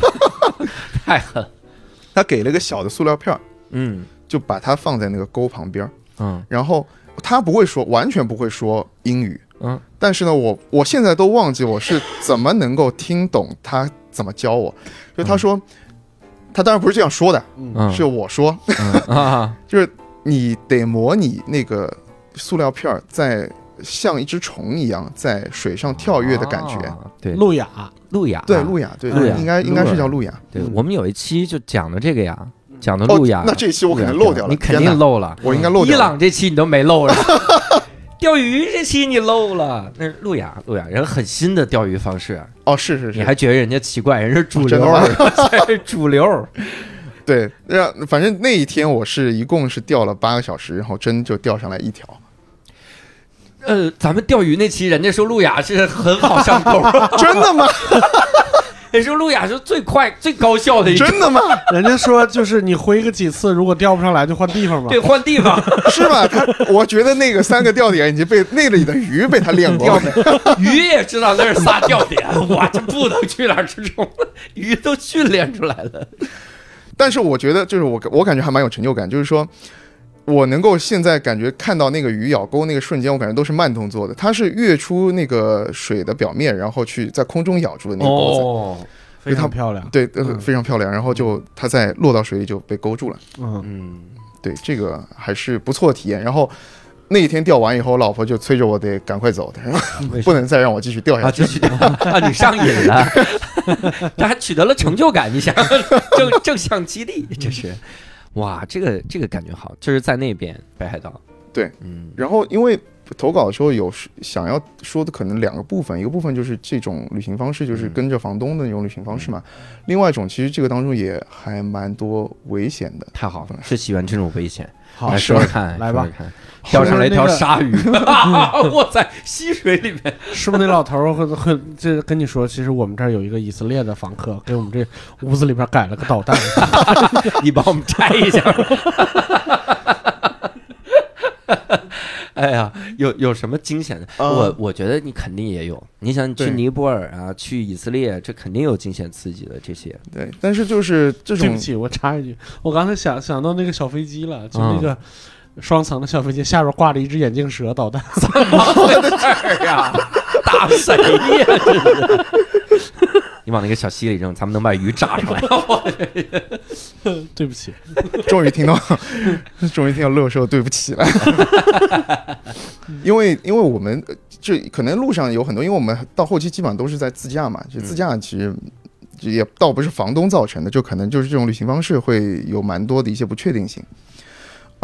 太狠，他给了一个小的塑料片儿，嗯就把它放在那个钩旁边，嗯。然后他不会说，完全不会说英语，嗯。但是呢，我我现在都忘记我是怎么能够听懂他怎么教我，就他说，他当然不是这样说的，嗯，是我说，就是你得模拟那个塑料片儿在像一只虫一样在水上跳跃的感觉。啊对，路亚，路亚，对，路亚，对，路亚应该应该是叫路亚。嗯对我们有一期就讲的这个呀，讲的哦路亚，那这一期我肯定漏掉了，你肯定漏了。我应该漏伊掉了。伊朗这期你都没漏着，钓鱼这期你漏了。那是路亚，路亚人很新的钓鱼方式，哦，是是是，你还觉得人家奇怪，人是主流的，这是主流。对，让反正那一天我是一共是钓了八个小时，然后真就钓上来一条。呃，咱们钓鱼那期，人家说路亚是很好上钩，真的吗？人说路亚是最快、最高效的一种，真的吗？人家说就是你回个几次，如果钓不上来就换地方嘛对，。换地方 是吧？他，我觉得那个三个钓点已经被那里的鱼被他练过了。鱼也知道那是仨钓点，我这不能去哪儿吃虫了，鱼都训练出来了。但是我觉得，就是我我感觉还蛮有成就感，就是说我能够现在感觉看到那个鱼咬钩那个瞬间，我感觉都是慢动作的，它是跃出那个水的表面，然后去在空中咬住的那个钩子。哦，非常漂亮。对，非常漂亮。然后就它在落到水里就被勾住了。嗯，嗯，对，这个还是不错的体验。然后那一天钓完以后，我老婆就催着我得赶快走，她说不能再让我继续钓下啊，去继。续 啊，你上瘾了，这还取得了成就感，你想正正向激励，这是，哇，这个这个感觉好，就是在那边北海道，对，嗯。然后因为投稿的时候有想要说的可能两个部分，一个部分就是这种旅行方式，就是嗯。跟着房东的那种旅行方式嘛。另外一种其实这个当中也还蛮多危险的。太好了，是喜欢这种危险，好来，说说看，来吧。钓上来一条鲨鱼，哇塞，溪水里面，是不是那老头儿会会这跟你说，其实我们这儿有一个以色列的房客，给我们这屋子里边改了个导弹。你帮我们拆一下。哎呀，有有什么惊险的？啊我我觉得你肯定也有。你想你去尼泊尔啊，去以色列，这肯定有惊险刺激的这些。对，但是就是这种对不起，我插一句，我刚才想想到那个小飞机了，就嗯那个双层的小飞机，下边挂着一只眼镜蛇导弹。怎么回事呀？打谁呀？这是。你往那个小溪里扔，咱们能把鱼炸出来。对不起，终于听到，终于听到乐说对不起了，因为因为我们呃这可能路上有很多，因为我们到后期基本上都是在自驾嘛，就自驾其实也倒不是房东造成的，就可能就是这种旅行方式会有蛮多的一些不确定性。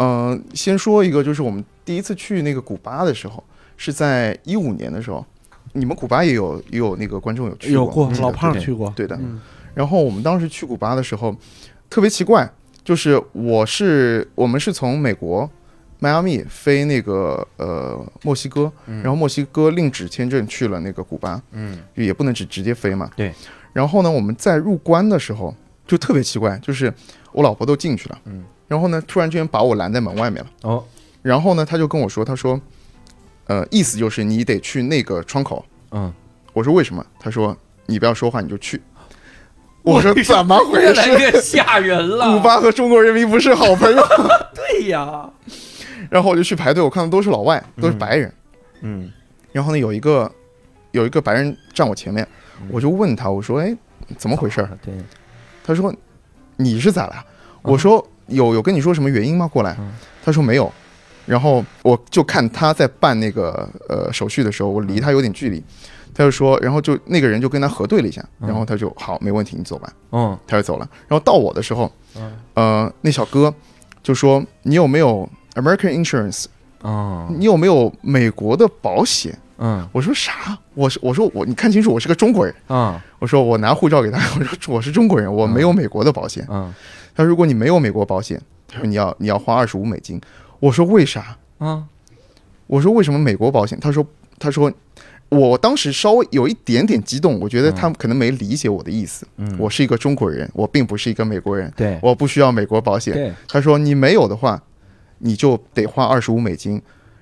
嗯、先说一个，就是我们第一次去那个古巴的时候，是在一五年的时候，你们古巴也有也有那个观众有去有过过老胖去过，对的，嗯。然后我们当时去古巴的时候，特别奇怪，就是我是我们是从美国迈阿密飞那个呃墨西哥，然后墨西哥另纸签证去了那个古巴，嗯。也不能只直接飞嘛。对。然后呢，我们在入关的时候就特别奇怪，就是我老婆都进去了，嗯，然后呢，突然之间把我拦在门外面了。哦，然后呢，他就跟我说，他说，呃，意思就是你得去那个窗口。嗯，我说为什么？他说你不要说话，你就去。我说 怎么回来事？越吓人了。古巴和中国人民不是好朋友。对呀，然后我就去排队，我看到都是老外，都是白人。嗯然后呢，有一个有一个白人站我前面，嗯我就问他，我说：“哎，怎么回事？”对，他说：“你是咋了？”我说：“有有跟你说什么原因吗？过来。嗯”他说：“没有。”然后我就看他在办那个呃手续的时候，我离他有点距离。他就说，然后就那个人就跟他核对了一下，嗯然后他就好，没问题，你走吧，嗯他就走了。然后到我的时候，嗯呃，那小哥就说你有没有 American Insurance？哦你有没有美国的保险？嗯我说啥？我是我说我你看清楚，我是个中国人。嗯我说我拿护照给他，我说我是中国人，我没有美国的保险。嗯他说如果你没有美国保险，他说你要你要花二十五美金。我说为啥？嗯我说为什么美国保险？他说他说我当时稍微有一点点激动，我觉得他可能没理解我的意思。嗯，我是一个中国人，我并不是一个美国人，对我不需要美国保险。对他说你没有的话，你就得花二十五美金。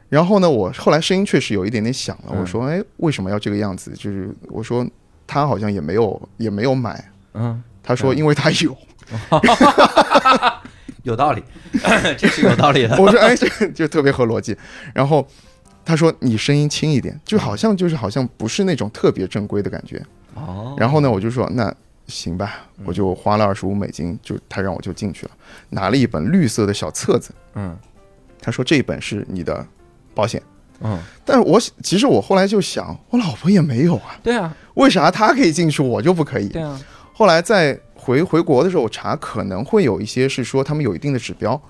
然后呢，我后来声音确实有一点点响了。嗯我说，哎，为什么要这个样子？就是我说他好像也没有也没有买。嗯他说嗯因为他有。有道理，这是有道理的。我说，哎，这就特别合逻辑。然后他说你声音轻一点，就好像就是好像不是那种特别正规的感觉。哦然后呢，我就说那行吧，嗯我就花了二十五美金，就他让我就进去了，拿了一本绿色的小册子。嗯他说这一本是你的保险。嗯，但是我其实我后来就想，我老婆也没有啊，对啊为啥她可以进去，我就不可以？对啊，后来在回回国的时候，我查可能会有一些是说他们有一定的指标，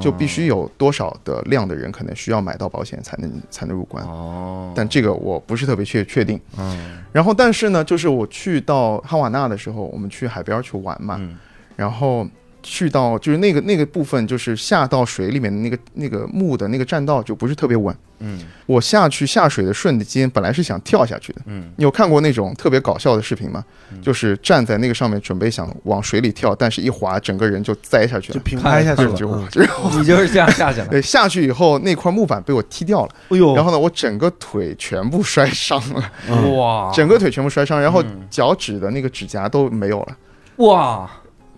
就必须有多少的量的人可能需要买到保险才能才能入关。哦，但这个我不是特别确确定。嗯然后，但是呢，就是我去到哈瓦那的时候，我们去海边去玩嘛，嗯然后去到就是那个那个部分，就是下到水里面的那个那个木的那个栈道就不是特别稳。嗯我下去下水的瞬间，本来是想跳下去的。嗯你有看过那种特别搞笑的视频吗？就是站在那个上面准备想往水里跳，但是一滑，整个人就栽下去了就。平拍下去了。就嗯就 你就是这样下去了。对下去以后，那块木板被我踢掉了，哎呦然后呢，我整个腿全部摔伤了，嗯哇，整个腿全部摔伤，然后嗯脚趾的那个指甲都没有了。哇，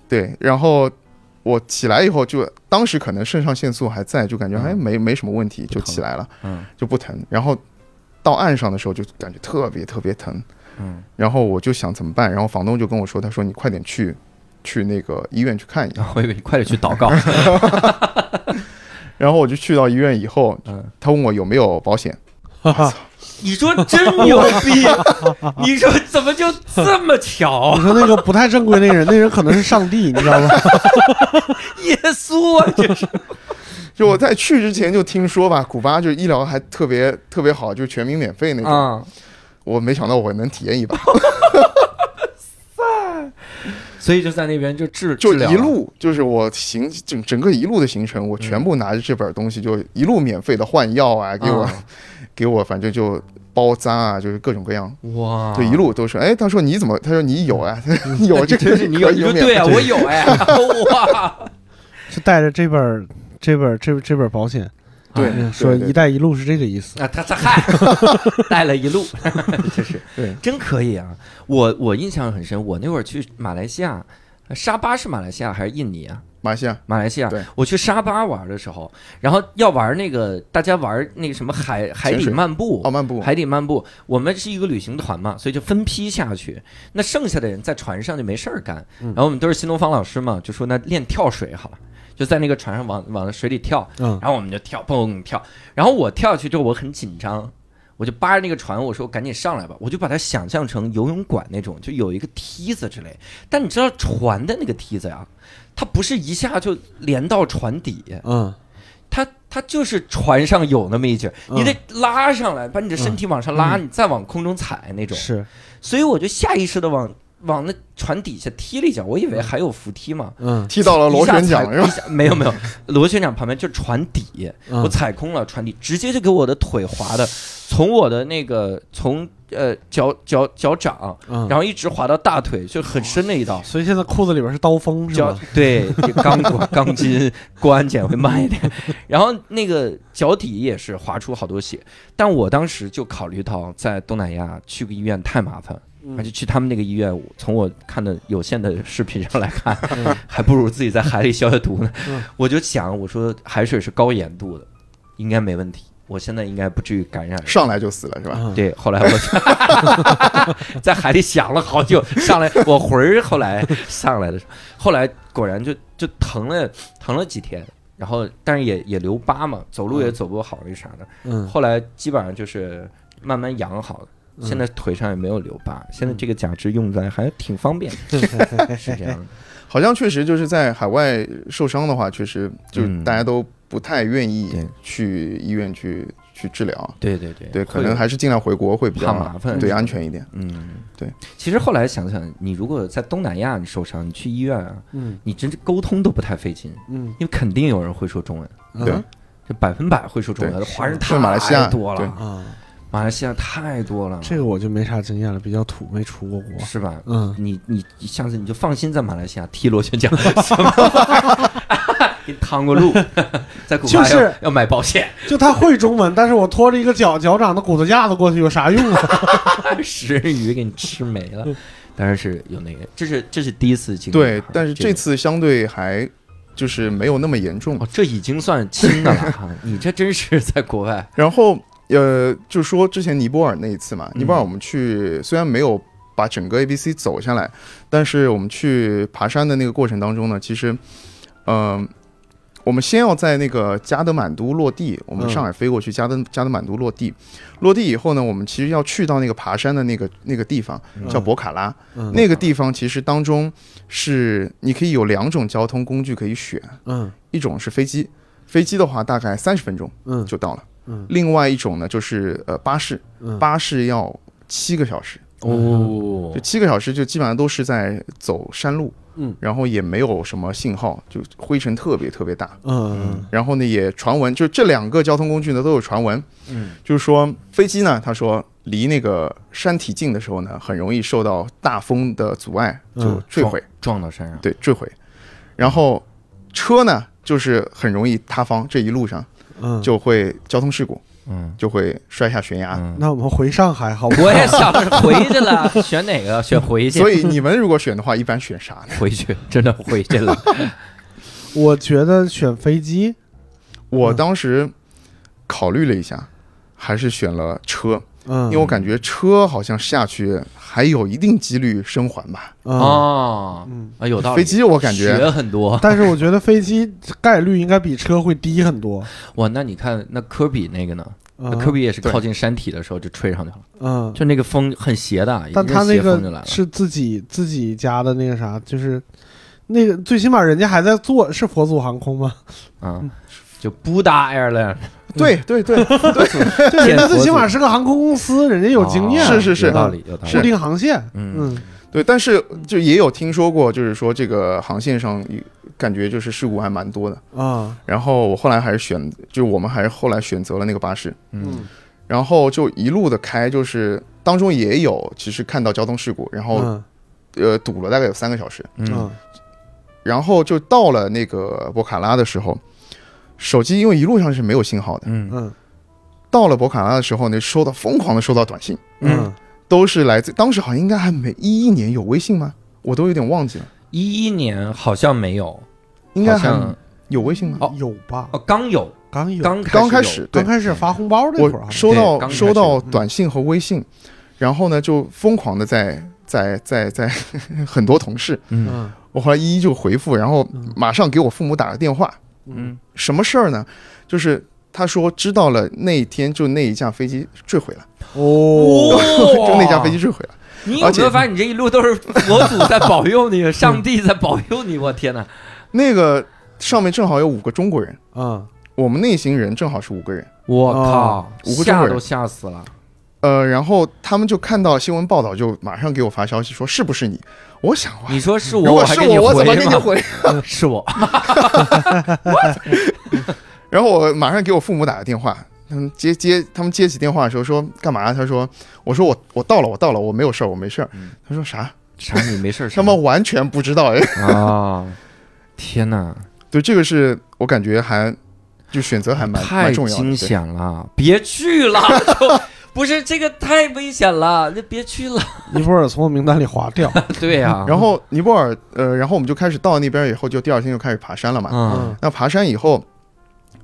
对，然后我起来以后就，当时可能肾上腺素还在，就感觉嗯。哎没没什么问题，就起来了，嗯。就不疼。然后到岸上的时候就感觉特别特别疼，嗯，然后我就想怎么办，然后房东就跟我说，他说你快点去去那个医院去看一下。我以为你快点去祷告。然后我就去到医院以后，嗯，他问我有没有保险，哈哈，你说真牛逼，你说怎么就这么巧你？说那个不太正规那人，那人可能是上帝，你知道吗？耶稣啊，这是就我在去之前就听说吧，古巴就医疗还特别特别好，就全民免费那种。啊，我没想到我能体验一把，所以就在那边就治就一路就是我行整整个一路的行程，我全部拿着这本东西，就一路免费的换药啊，给我、啊给我反正就包扎啊，就是各种各样，哇，就一路都是。哎，他说你怎么？他说你有啊，你 有这个真是你有，对啊，我有哎，哇，就带着这本儿这本儿这这本儿保险，对嗯说对对“一带一路”是这个意思。啊，他他嗨，带了一路，这是对真可以啊！我我印象很深，我那会儿去马来西亚，沙巴是马来西亚还是印尼啊？马来西亚。马来西亚。对，我去沙巴玩的时候，然后要玩那个大家玩那个什么海海底漫步。哦，漫步，海底漫步，我们是一个旅行团嘛，所以就分批下去。那剩下的人在船上就没事儿干，嗯。然后我们都是新东方老师嘛，就说那练跳水好了，就在那个船上往往水里跳，嗯。然后我们就跳，蹦跳。然后我跳下去之后，我很紧张，我就扒着那个船，我说赶紧上来吧，我就把它想象成游泳馆那种，就有一个梯子之类。但你知道船的那个梯子呀，它不是一下就连到船底，嗯它它就是船上有那么一截你得拉上来，把你的身体往上拉，嗯你再往空中踩那种。是所以我就下意识的往往那船底下踢了一脚，我以为还有扶梯嘛。嗯踢到了螺旋桨是吧？一下没有没有，螺旋桨旁边就是船底，嗯我踩空了船底，直接就给我的腿划的，从我的那个从呃脚脚脚掌，嗯，然后一直滑到大腿，就很深的一道。所以现在裤子里边是刀锋是脚吧？对这钢管钢筋过安检会慢一点，然后那个脚底也是划出好多血，但我当时就考虑到在东南亚去个医院太麻烦，嗯而且去他们那个医院，从我看的有限的视频上来看，嗯 还不如自己在海里消消毒呢嗯。我就想，我说海水是高盐度的，应该没问题，我现在应该不至于感染。上来就死了是吧？嗯，对，后来我就 在海里想了好久，上来我魂儿后来上来的时候，后来果然就就疼了疼了几天，然后但是也也留疤嘛，走路也走不好那啥的。嗯后来基本上就是慢慢养好的，现在腿上也没有留疤，现在这个假肢用在还挺方便，是这样的。好像确实就是在海外受伤的话，确实就大家都不太愿意去医院去去治疗。对对对对，可能还是尽量回国会比较怕麻烦对，安全一点。嗯，对。其实后来想想，你如果在东南亚你受伤，你去医院啊，嗯你真是沟通都不太费劲，嗯，因为肯定有人会说中文，对嗯这百分百会说中文的华人是马来西亚太多了对，啊，马来西亚太多了，这个我就没啥经验了，比较土，没出过国。是吧？嗯，你你你下次你就放心在马来西亚踢螺旋桨，给你趟过路，在古巴要就是要买保险，就他会中文，但是我拖着一个脚脚掌的骨头架子过去有啥用啊？食人鱼给你吃没了。当然是有那个，这是这是第一次经历对但是这次相对还就是没有那么严重。哦，这已经算轻的了哈，你这真是在国外，然后呃，就说之前尼泊尔那一次嘛，嗯。尼泊尔我们去虽然没有把整个 A B C 走下来，但是我们去爬山的那个过程当中呢，其实，嗯、我们先要在那个加德满都落地，我们嗯上海飞过去加德加德满都落地，落地以后呢，我们其实要去到那个爬山的那个那个地方，叫博卡拉。嗯。那个地方其实当中是你可以有两种交通工具可以选，嗯。一种是飞机，飞机的话大概三十分钟嗯。就到了。嗯另外一种呢，就是呃巴士，嗯。巴士要七个小时，哦。就七个小时就基本上都是在走山路，嗯，然后也没有什么信号，就灰尘特别特别大。嗯然后呢，也传闻，就这两个交通工具呢都有传闻，嗯，就是说飞机呢，他说离那个山体近的时候呢，很容易受到大风的阻碍，就嗯坠毁，撞到山上，对，坠毁。然后车呢，就是很容易塌方，这一路上嗯，就会交通事故，嗯就会摔下悬崖。嗯，那我们回上海好不好？我也想着回去了，选哪个？选回去，所以你们如果选的话，一般选啥呢？回去真的回去了，我觉得选飞机，我当时考虑了一下，还是选了车，嗯，因为我感觉车好像下去还有一定几率生还吧。嗯哦，嗯，啊，有道理。飞机我感觉学很多 但是我觉得飞机概率应该比车会低很多。哇，那你看那科比那个呢？那嗯科比也是靠近山体的时候就吹上去了，嗯，就那个风很斜的，但他那。个是自己自己家的那个啥，就是那个最起码人家还在做，是佛祖航空吗？嗯，就布达 Airline 对对对，对，人家最起码是个航空公司，人家有经验，哦是是是。有道理，有道理。固理。定航线。嗯，嗯。对，但是就也有听说过，就是说这个航线上感觉就是事故还蛮多的。啊。然后我后来还是选，就我们还是后来选择了那个巴士，嗯。然后就一路的开，就是当中也有其实看到交通事故，然后、嗯。呃堵了大概有三个小时，嗯。嗯。然后就到了那个博卡拉的时候，手机因为一路上是没有信号的，嗯。嗯。到了博卡拉的时候呢，收到疯狂的收到短信，嗯。都是来自当时好像应该还没一一年有微信吗？我都有点忘记了，一一年好像没有，应该还有微信吗？哦。有吧？哦刚有，刚有。刚刚开开始刚开始发红包那会儿收到收到嗯。短信和微信，然后呢就疯狂的在在在在 很多同事，嗯。嗯。我后来一一就回复，然后嗯。马上给我父母打个电话，嗯什么事儿呢？就是他说知道了那一天就那一架飞机坠毁了，哦，就那架飞机坠毁了。你有没有发现你这一路都是佛祖在保佑你，上帝在保佑你？我天哪！那个上面正好有五个中国人，嗯我们那行人正好是五个人。我靠哦，五个中国人吓都吓死了。呃，然后他们就看到新闻报道，就马上给我发消息说是不是你？我想哇，你说是如我，果是我，我怎么给你吗？回？是我。然后我马上给我父母打个电话，他们接接他们接起电话的时候说干嘛？他说我说我我到了，我到了，我没有事儿，我没事儿。嗯他说啥？啥？你没事儿？他们完全不知道哎。啊！天哪，对，这个是我感觉还就选择还蛮太蛮重要的。惊对险了！别去了，就不是这个太危险了，那别去了。尼泊尔从我名单里划掉。对呀，然后尼泊尔，呃，然后我们就开始到那边以后，就第二天就开始爬山了嘛。嗯那爬山以后，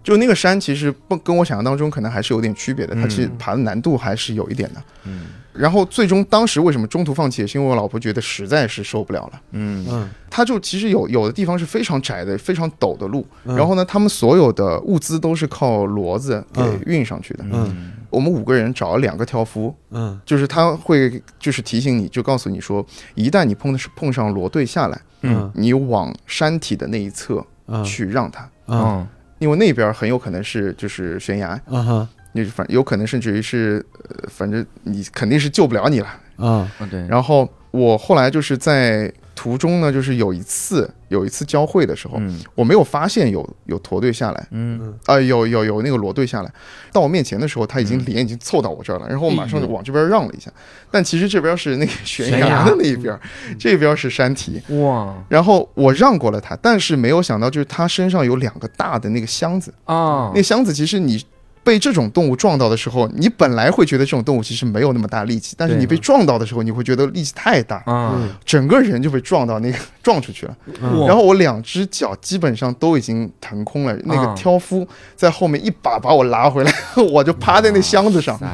就那个山其实不跟我想象当中可能还是有点区别的，它其实嗯爬的难度还是有一点的。嗯然后最终当时为什么中途放弃，也是因为我老婆觉得实在是受不了了。嗯。嗯，它就其实有有的地方是非常窄的、非常陡的路，嗯。然后呢，他们所有的物资都是靠骡子给嗯运上去的。嗯。我们五个人找了两个挑夫，嗯。就是他会就是提醒你，就告诉你说，一旦你碰的是碰上骡队下来，嗯。你往山体的那一侧嗯。去让他，嗯嗯。因为那边很有可能是就是悬崖，嗯哼你反有可能甚至于是，呃，反正你肯定是救不了你了。嗯嗯对，然后我后来就是在途中呢，就是有一次有一次交汇的时候，嗯我没有发现有有驼队下来，嗯啊、有有有那个骡队下来，到我面前的时候，他已经嗯脸已经凑到我这儿了，然后我马上就往这边让了一下，但其实这边是那个悬崖的那一边，这边是山体，哇。然后我让过了他，但是没有想到就是他身上有两个大的那个箱子，啊。那箱子其实你。被这种动物撞到的时候，你本来会觉得这种动物其实没有那么大力气，但是你被撞到的时候，你会觉得力气太大，啊嗯。整个人就被撞到那个撞出去了。嗯。然后我两只脚基本上都已经腾空了，那啊个挑夫在后面一把把我拉回来，我就趴在那箱子上，哎，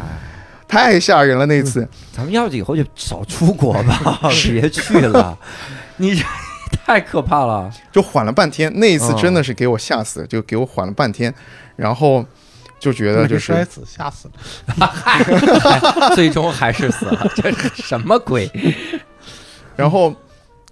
太吓人了那次。咱们要是以后就少出国吧，别去了，你这 太可怕了。就缓了半天，那一次嗯。真的是给我吓死，就给我缓了半天，然后就觉得就是摔死，吓死了。最终还是死了，这是什么鬼 然后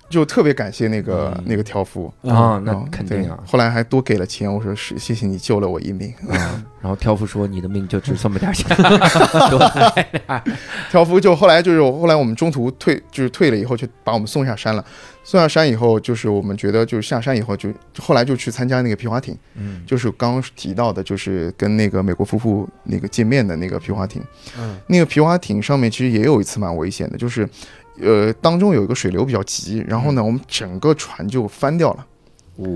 就特别感谢那个、嗯那个挑夫。啊？那嗯肯定啊。后来还多给了钱，我说是谢谢你救了我一命。啊，然后挑夫说：“你的命就值这么点钱。多来点挑夫就后来就是后来我们中途退就是退了以后就把我们送下山了，送下山以后就是我们觉得就是下山以后就后来就去参加那个皮划艇，嗯就是刚刚提到的，就是跟那个美国夫妇那个见面的那个皮划艇。嗯那个皮划艇上面其实也有一次蛮危险的，就是呃当中有一个水流比较急，然后呢我们整个船就翻掉了。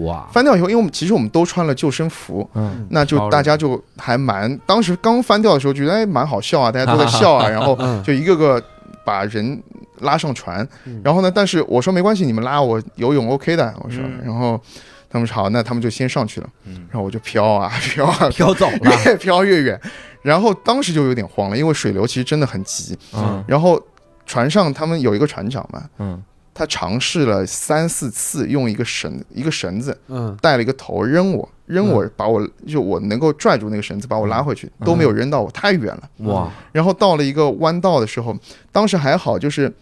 哇，翻掉以后，因为我们其实我们都穿了救生服，嗯。那就大家就还蛮，当时刚翻掉的时候觉得哎蛮好笑啊，大家都在笑啊，然后嗯。就一个个把人拉上船。嗯，然后呢，但是我说没关系，你们拉我游泳 OK 的，我说嗯，然后他们说好，那他们就先上去了，嗯，然后我就飘啊 飘啊，飘走了。越飘越远，然后当时就有点慌了，因为水流其实真的很急，嗯。然后船上他们有一个船长嘛，嗯。他尝试了三四次用一个绳一个绳子嗯。带了一个头扔我，扔我把我就我能够拽住那个绳子把我拉回去，都没有扔到我，太远了。哇。然后到了一个弯道的时候，当时还好，就是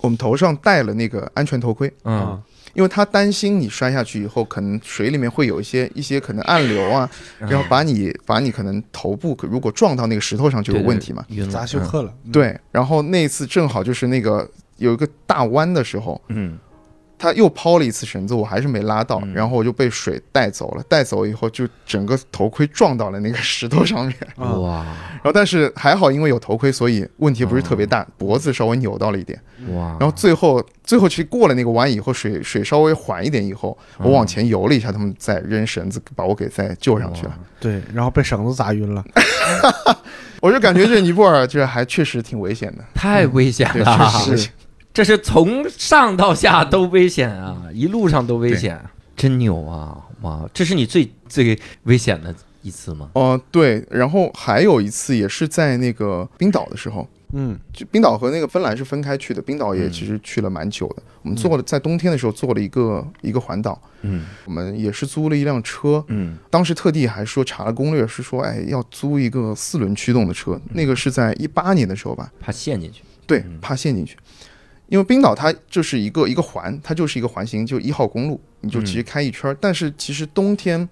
我们头上戴了那个安全头盔，嗯因为他担心你摔下去以后，可能水里面会有一些一些可能暗流啊，然后把你把你可能头部如果撞到那个石头上就有问题嘛。砸休克了。嗯，对，然后那一次正好就是那个有一个大弯的时候，嗯他又抛了一次绳子，我还是没拉到，嗯然后我就被水带走了。带走以后，就整个头盔撞到了那个石头上面。啊哇然后但是还好，因为有头盔，所以问题不是特别大，脖子稍微扭到了一点。哇，然后最后最后其实过了那个弯以后，水水稍微缓一点以后，我往前游了一下，他们再扔绳子把我给再救上去了。对，然后被绳子砸晕了。我就感觉这尼泊尔这还确实挺危险的，太危险对，了，确实这是从上到下都危险啊，一路上都危险，真牛啊！哇，这是你最最危险的一次吗？哦、对，然后还有一次也是在那个冰岛的时候，嗯。就冰岛和那个芬兰是分开去的，冰岛也嗯其实去了蛮久的。我们做了在冬天的时候做了一个一个环岛，嗯。我们也是租了一辆车，嗯。当时特地还说查了攻略，是说哎要租一个四轮驱动的车，那个是在一八年的时候吧，怕陷进去。对嗯，怕陷进去。因为冰岛它就是一个一个环，它就是一个环形，就一号公路，你就直接开一圈儿。但是其实冬天，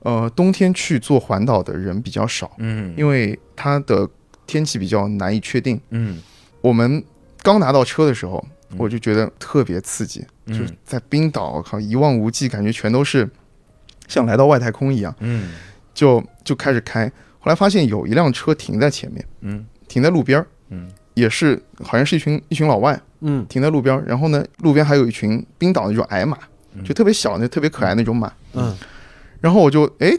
呃，冬天去做环岛的人比较少，嗯。因为它的天气比较难以确定。嗯。我们刚拿到车的时候嗯，我就觉得特别刺激，嗯。就是在冰岛，我靠，一望无际，感觉全都是像来到外太空一样，嗯。就就开始开。后来发现有一辆车停在前面，嗯。停在路边儿，嗯也是好像是一群一群老外嗯停在路边，然后呢，路边还有一群冰岛那种矮马，嗯就特别小那特别可爱那种马。嗯然后我就哎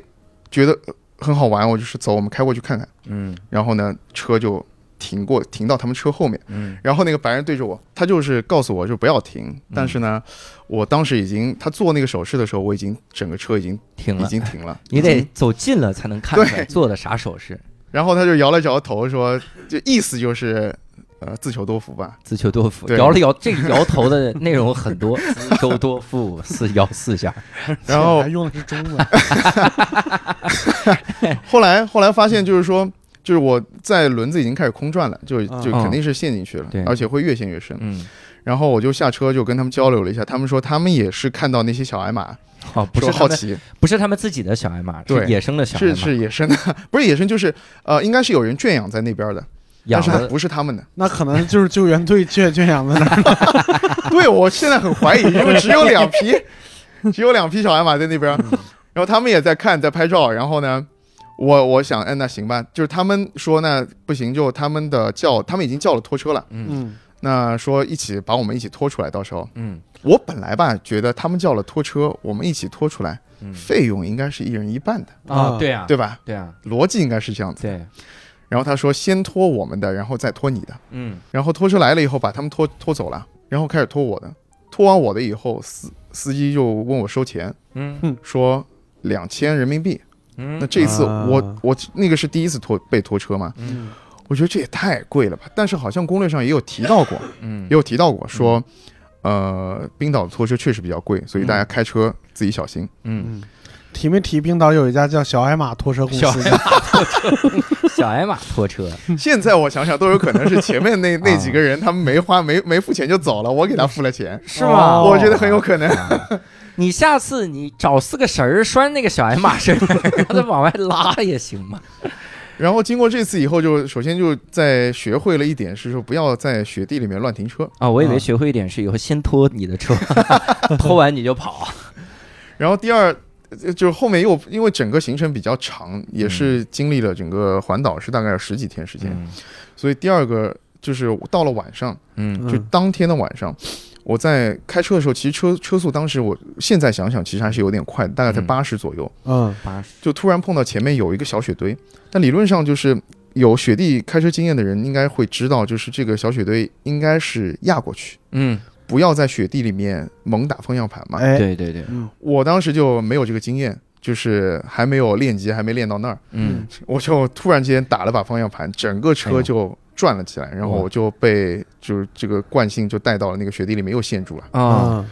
觉得呃很好玩，我就是走，我们开过去看看。嗯然后呢，车就停过，停到他们车后面。嗯然后那个白人对着我，他就是告诉我就不要停。但是呢，我当时已经他做那个手势的时候，我已经整个车已经停了，已经停了。你得。走近了才能看出来对做的啥手势。然后他就摇了摇头说，就意思就是呃自求多福吧。自求多福，摇了摇，这个摇头的内容很多，自求多福，四摇四下。然后还用的是中文。后来后来发现就是说，就是我在轮子已经开始空转了，就嗯就肯定是陷进去了，对而且会越陷越深。嗯，然后我就下车就跟他们交流了一下，他们说他们也是看到那些小矮马，哦，不是好奇，不是他们自己的小矮马，是对野生的小矮是，是野生的，不是野生，就是呃，应该是有人圈养在那边的，但是。不是他们的。那可能就是救援队圈圈养在那儿。对我现在很怀疑，因为只有两匹，只有两匹小海马在那边，然后他们也在看，在拍照。然后呢，我我想，哎，那行吧，就是他们说那不行，就他们的叫，他们已经叫了拖车了，嗯嗯那说一起把我们一起拖出来，到时候嗯我本来吧觉得他们叫了拖车，我们一起拖出来，嗯费用应该是一人一半的，啊，啊对啊，对吧？对啊，逻辑应该是这样子。对，然后他说先拖我们的，然后再拖你的。嗯。然后拖车来了以后，把他们拖拖走了，然后开始拖我的。拖完我的以后，司司机就问我收钱，嗯。说两千人民币。嗯，那这一次啊。我我那个是第一次拖被拖车嘛，嗯。我觉得这也太贵了吧。但是好像攻略上也有提到过，嗯。也有提到过说，呃，冰岛的拖车确实比较贵，所以大家开车自己小心。嗯，嗯，提没提冰岛有一家叫小矮马拖车公小司矮？马拖车，小矮马拖车，现在我想想，都有可能是前面那 那啊几个人他们没花没没付钱就走了，我给他付了钱，是吗？哦我觉得很有可能。你下次你找四个绳儿拴那个小矮马身上，让它往外拉也行嘛。然后经过这次以后就，首先就在学会了一点，是说不要在雪地里面乱停车。啊，我以为啊学会一点是以后先拖你的车，拖完你就跑。然后第二，呃就是后面又因为整个行程比较长，也是经历了整个环岛是大概有十几天时间，所以第二个就是到了晚上，嗯。嗯就当天的晚上。我在开车的时候，其实车车速当时我现在想想，其实还是有点快的，大概在嗯。八十左右。嗯。八十，就突然碰到前面有一个小雪堆，但理论上就是有雪地开车经验的人应该会知道，就是这个小雪堆应该是压过去，嗯，不要在雪地里面猛打方向盘嘛。哎，对对对，嗯。我当时就没有这个经验，就是还没有练级，还没练到那儿，嗯。我就突然间打了把方向盘，整个车就转了起来，然后我就被就是这个惯性就带到了那个雪地里面，又陷住了。啊，嗯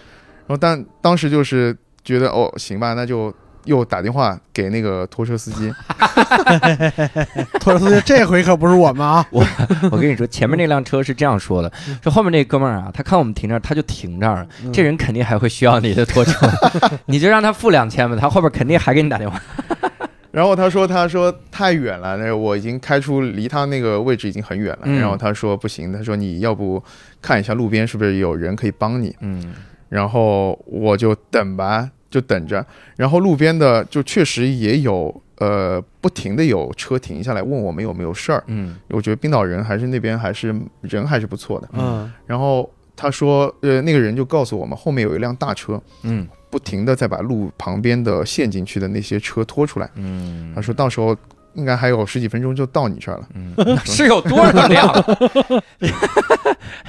然后但当时就是觉得哦，行吧，那就又打电话给那个拖车司机，拖车司机这回可不是我们啊！我我跟你说，前面那辆车是这样说的，说后面那哥们儿啊，他看我们停这儿，他就停这儿这人肯定还会需要你的拖车，你就让他付两千吧，他后边肯定还给你打电话。然后他说他说太远了，那我已经开出离他那个位置已经很远了。嗯然后他说不行，他说你要不看一下路边是不是有人可以帮你。嗯然后我就等吧，就等着。然后路边的就确实也有呃不停的有车停下来问我们有没有事儿。嗯我觉得冰岛人还是那边还是人还是不错的。嗯然后他说呃那个人就告诉我们后面有一辆大车。嗯不停的在把路旁边的陷进去的那些车拖出来。嗯他说到时候应该还有十几分钟就到你这儿了。嗯，是有多少辆？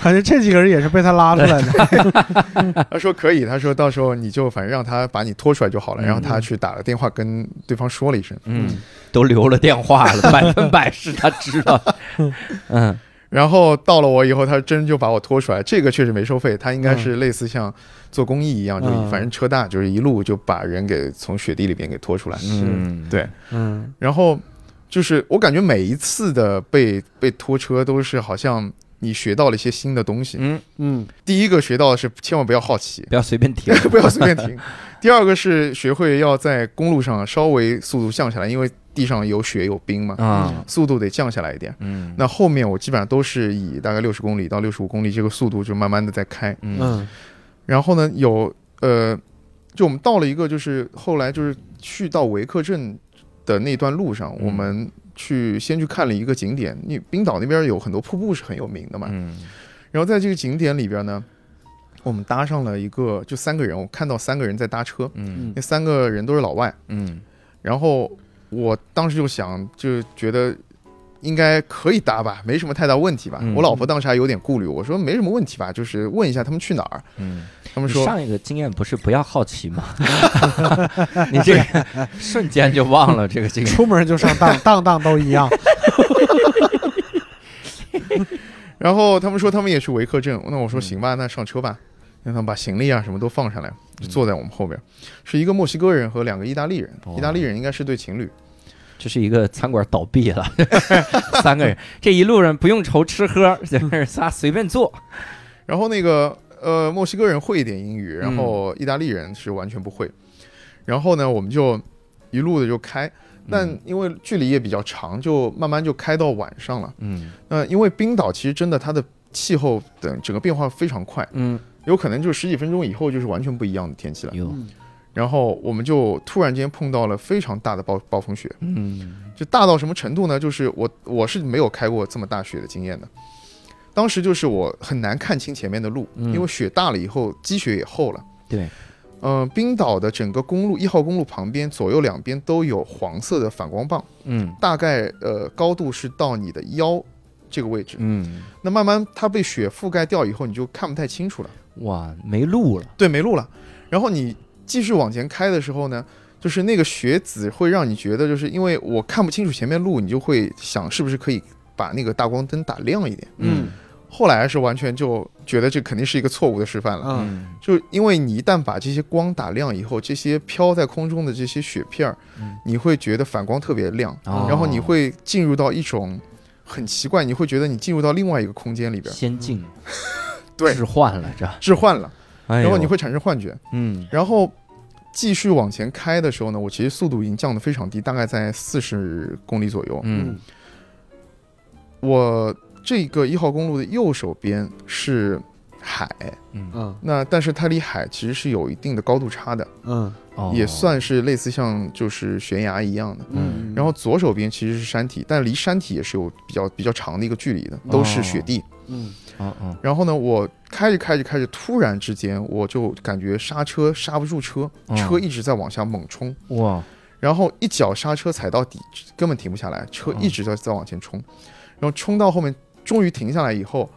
感觉这几个人也是被他拉出来的。他说可以，他说到时候你就反正让他把你拖出来就好了。嗯然后他去打了电话跟对方说了一声，嗯，都留了电话了，百分百是他知道。嗯然后到了我以后，他真就把我拖出来。这个确实没收费，他应该是类似像做公益一样，就嗯反正车大，就是一路就把人给从雪地里边给拖出来。嗯，对，嗯然后就是我感觉每一次的被被拖车都是好像你学到了一些新的东西。嗯，嗯第一个学到的是千万不要好奇，不要随便停。不要随便停。第二个是学会要在公路上稍微速度降下来，因为地上有雪有冰嘛，啊，速度得降下来一点。嗯，那后面我基本上都是以大概六十公里到六十五公里这个速度就慢慢的在开。嗯嗯然后呢，有呃，就我们到了一个就是后来就是去到维克镇的那段路上，嗯我们去先去看了一个景点，你冰岛那边有很多瀑布是很有名的嘛。嗯然后在这个景点里边呢，我们搭上了一个就三个人，我看到三个人在搭车，嗯那三个人都是老外。嗯然后我当时就想，就觉得应该可以搭吧，没什么太大问题吧。嗯我老婆当时还有点顾虑，我说没什么问题吧，就是问一下他们去哪儿。嗯，他们说上一个经验不是不要好奇吗？你这个瞬间就忘了这个经验。出门就上当，当当都一样。然后他们说他们也去维克镇，那我说嗯行吧，那上车吧，让他们把行李啊什么都放上来，坐在我们后边，是一个墨西哥人和两个意大利人，哇意大利人应该是对情侣，这是一个餐馆倒闭了，三个人，这一路上不用愁吃喝，就是仨随便坐。然后那个呃，墨西哥人会一点英语，然嗯后意大利人是完全不会。然后呢，我们就一路的就开，但嗯因为距离也比较长，就慢慢就开到晚上了。嗯那因为冰岛其实真的它的气候等整个变化非常快，嗯，有可能就十几分钟以后就是完全不一样的天气了。有嗯然后我们就突然间碰到了非常大的暴暴风雪，嗯就大到什么程度呢？就是我我是没有开过这么大雪的经验的。当时就是我很难看清前面的路，嗯因为雪大了以后积雪也厚了。对，嗯、冰岛的整个公路一号公路旁边左右两边都有黄色的反光棒，嗯大概呃高度是到你的腰这个位置。嗯，那慢慢它被雪覆盖掉以后，你就看不太清楚了。哇，没路了。对，没路了。然后你继续往前开的时候呢，就是那个雪子会让你觉得，就是因为我看不清楚前面路，你就会想是不是可以把那个大光灯打亮一点。嗯后来是完全就觉得这肯定是一个错误的示范了，嗯。嗯就因为你一旦把这些光打亮以后，这些飘在空中的这些雪片儿，嗯。你会觉得反光特别亮，哦。然后你会进入到一种很奇怪，你会觉得你进入到另外一个空间里边，先进，对。置换了这，置换了，然然后你会产生幻觉。嗯。然后继续往前开的时候呢，我其实速度已经降得非常低，大概在四十公里左右。嗯。我这个一号公路的右手边是海，嗯。嗯。那但是它离海其实是有一定的高度差的，嗯。哦。也算是类似像就是悬崖一样的。嗯。然后左手边其实是山体，但离山体也是有比较比较长的一个距离的，都是雪地。嗯。哦哦。然后呢，我开着开着开着，突然之间我就感觉刹车刹不住车，哦。车一直在往下猛冲。哇。然后一脚刹车踩到底，根本停不下来，车嗯一直在在往前冲，然后冲到后面终于停下来以后，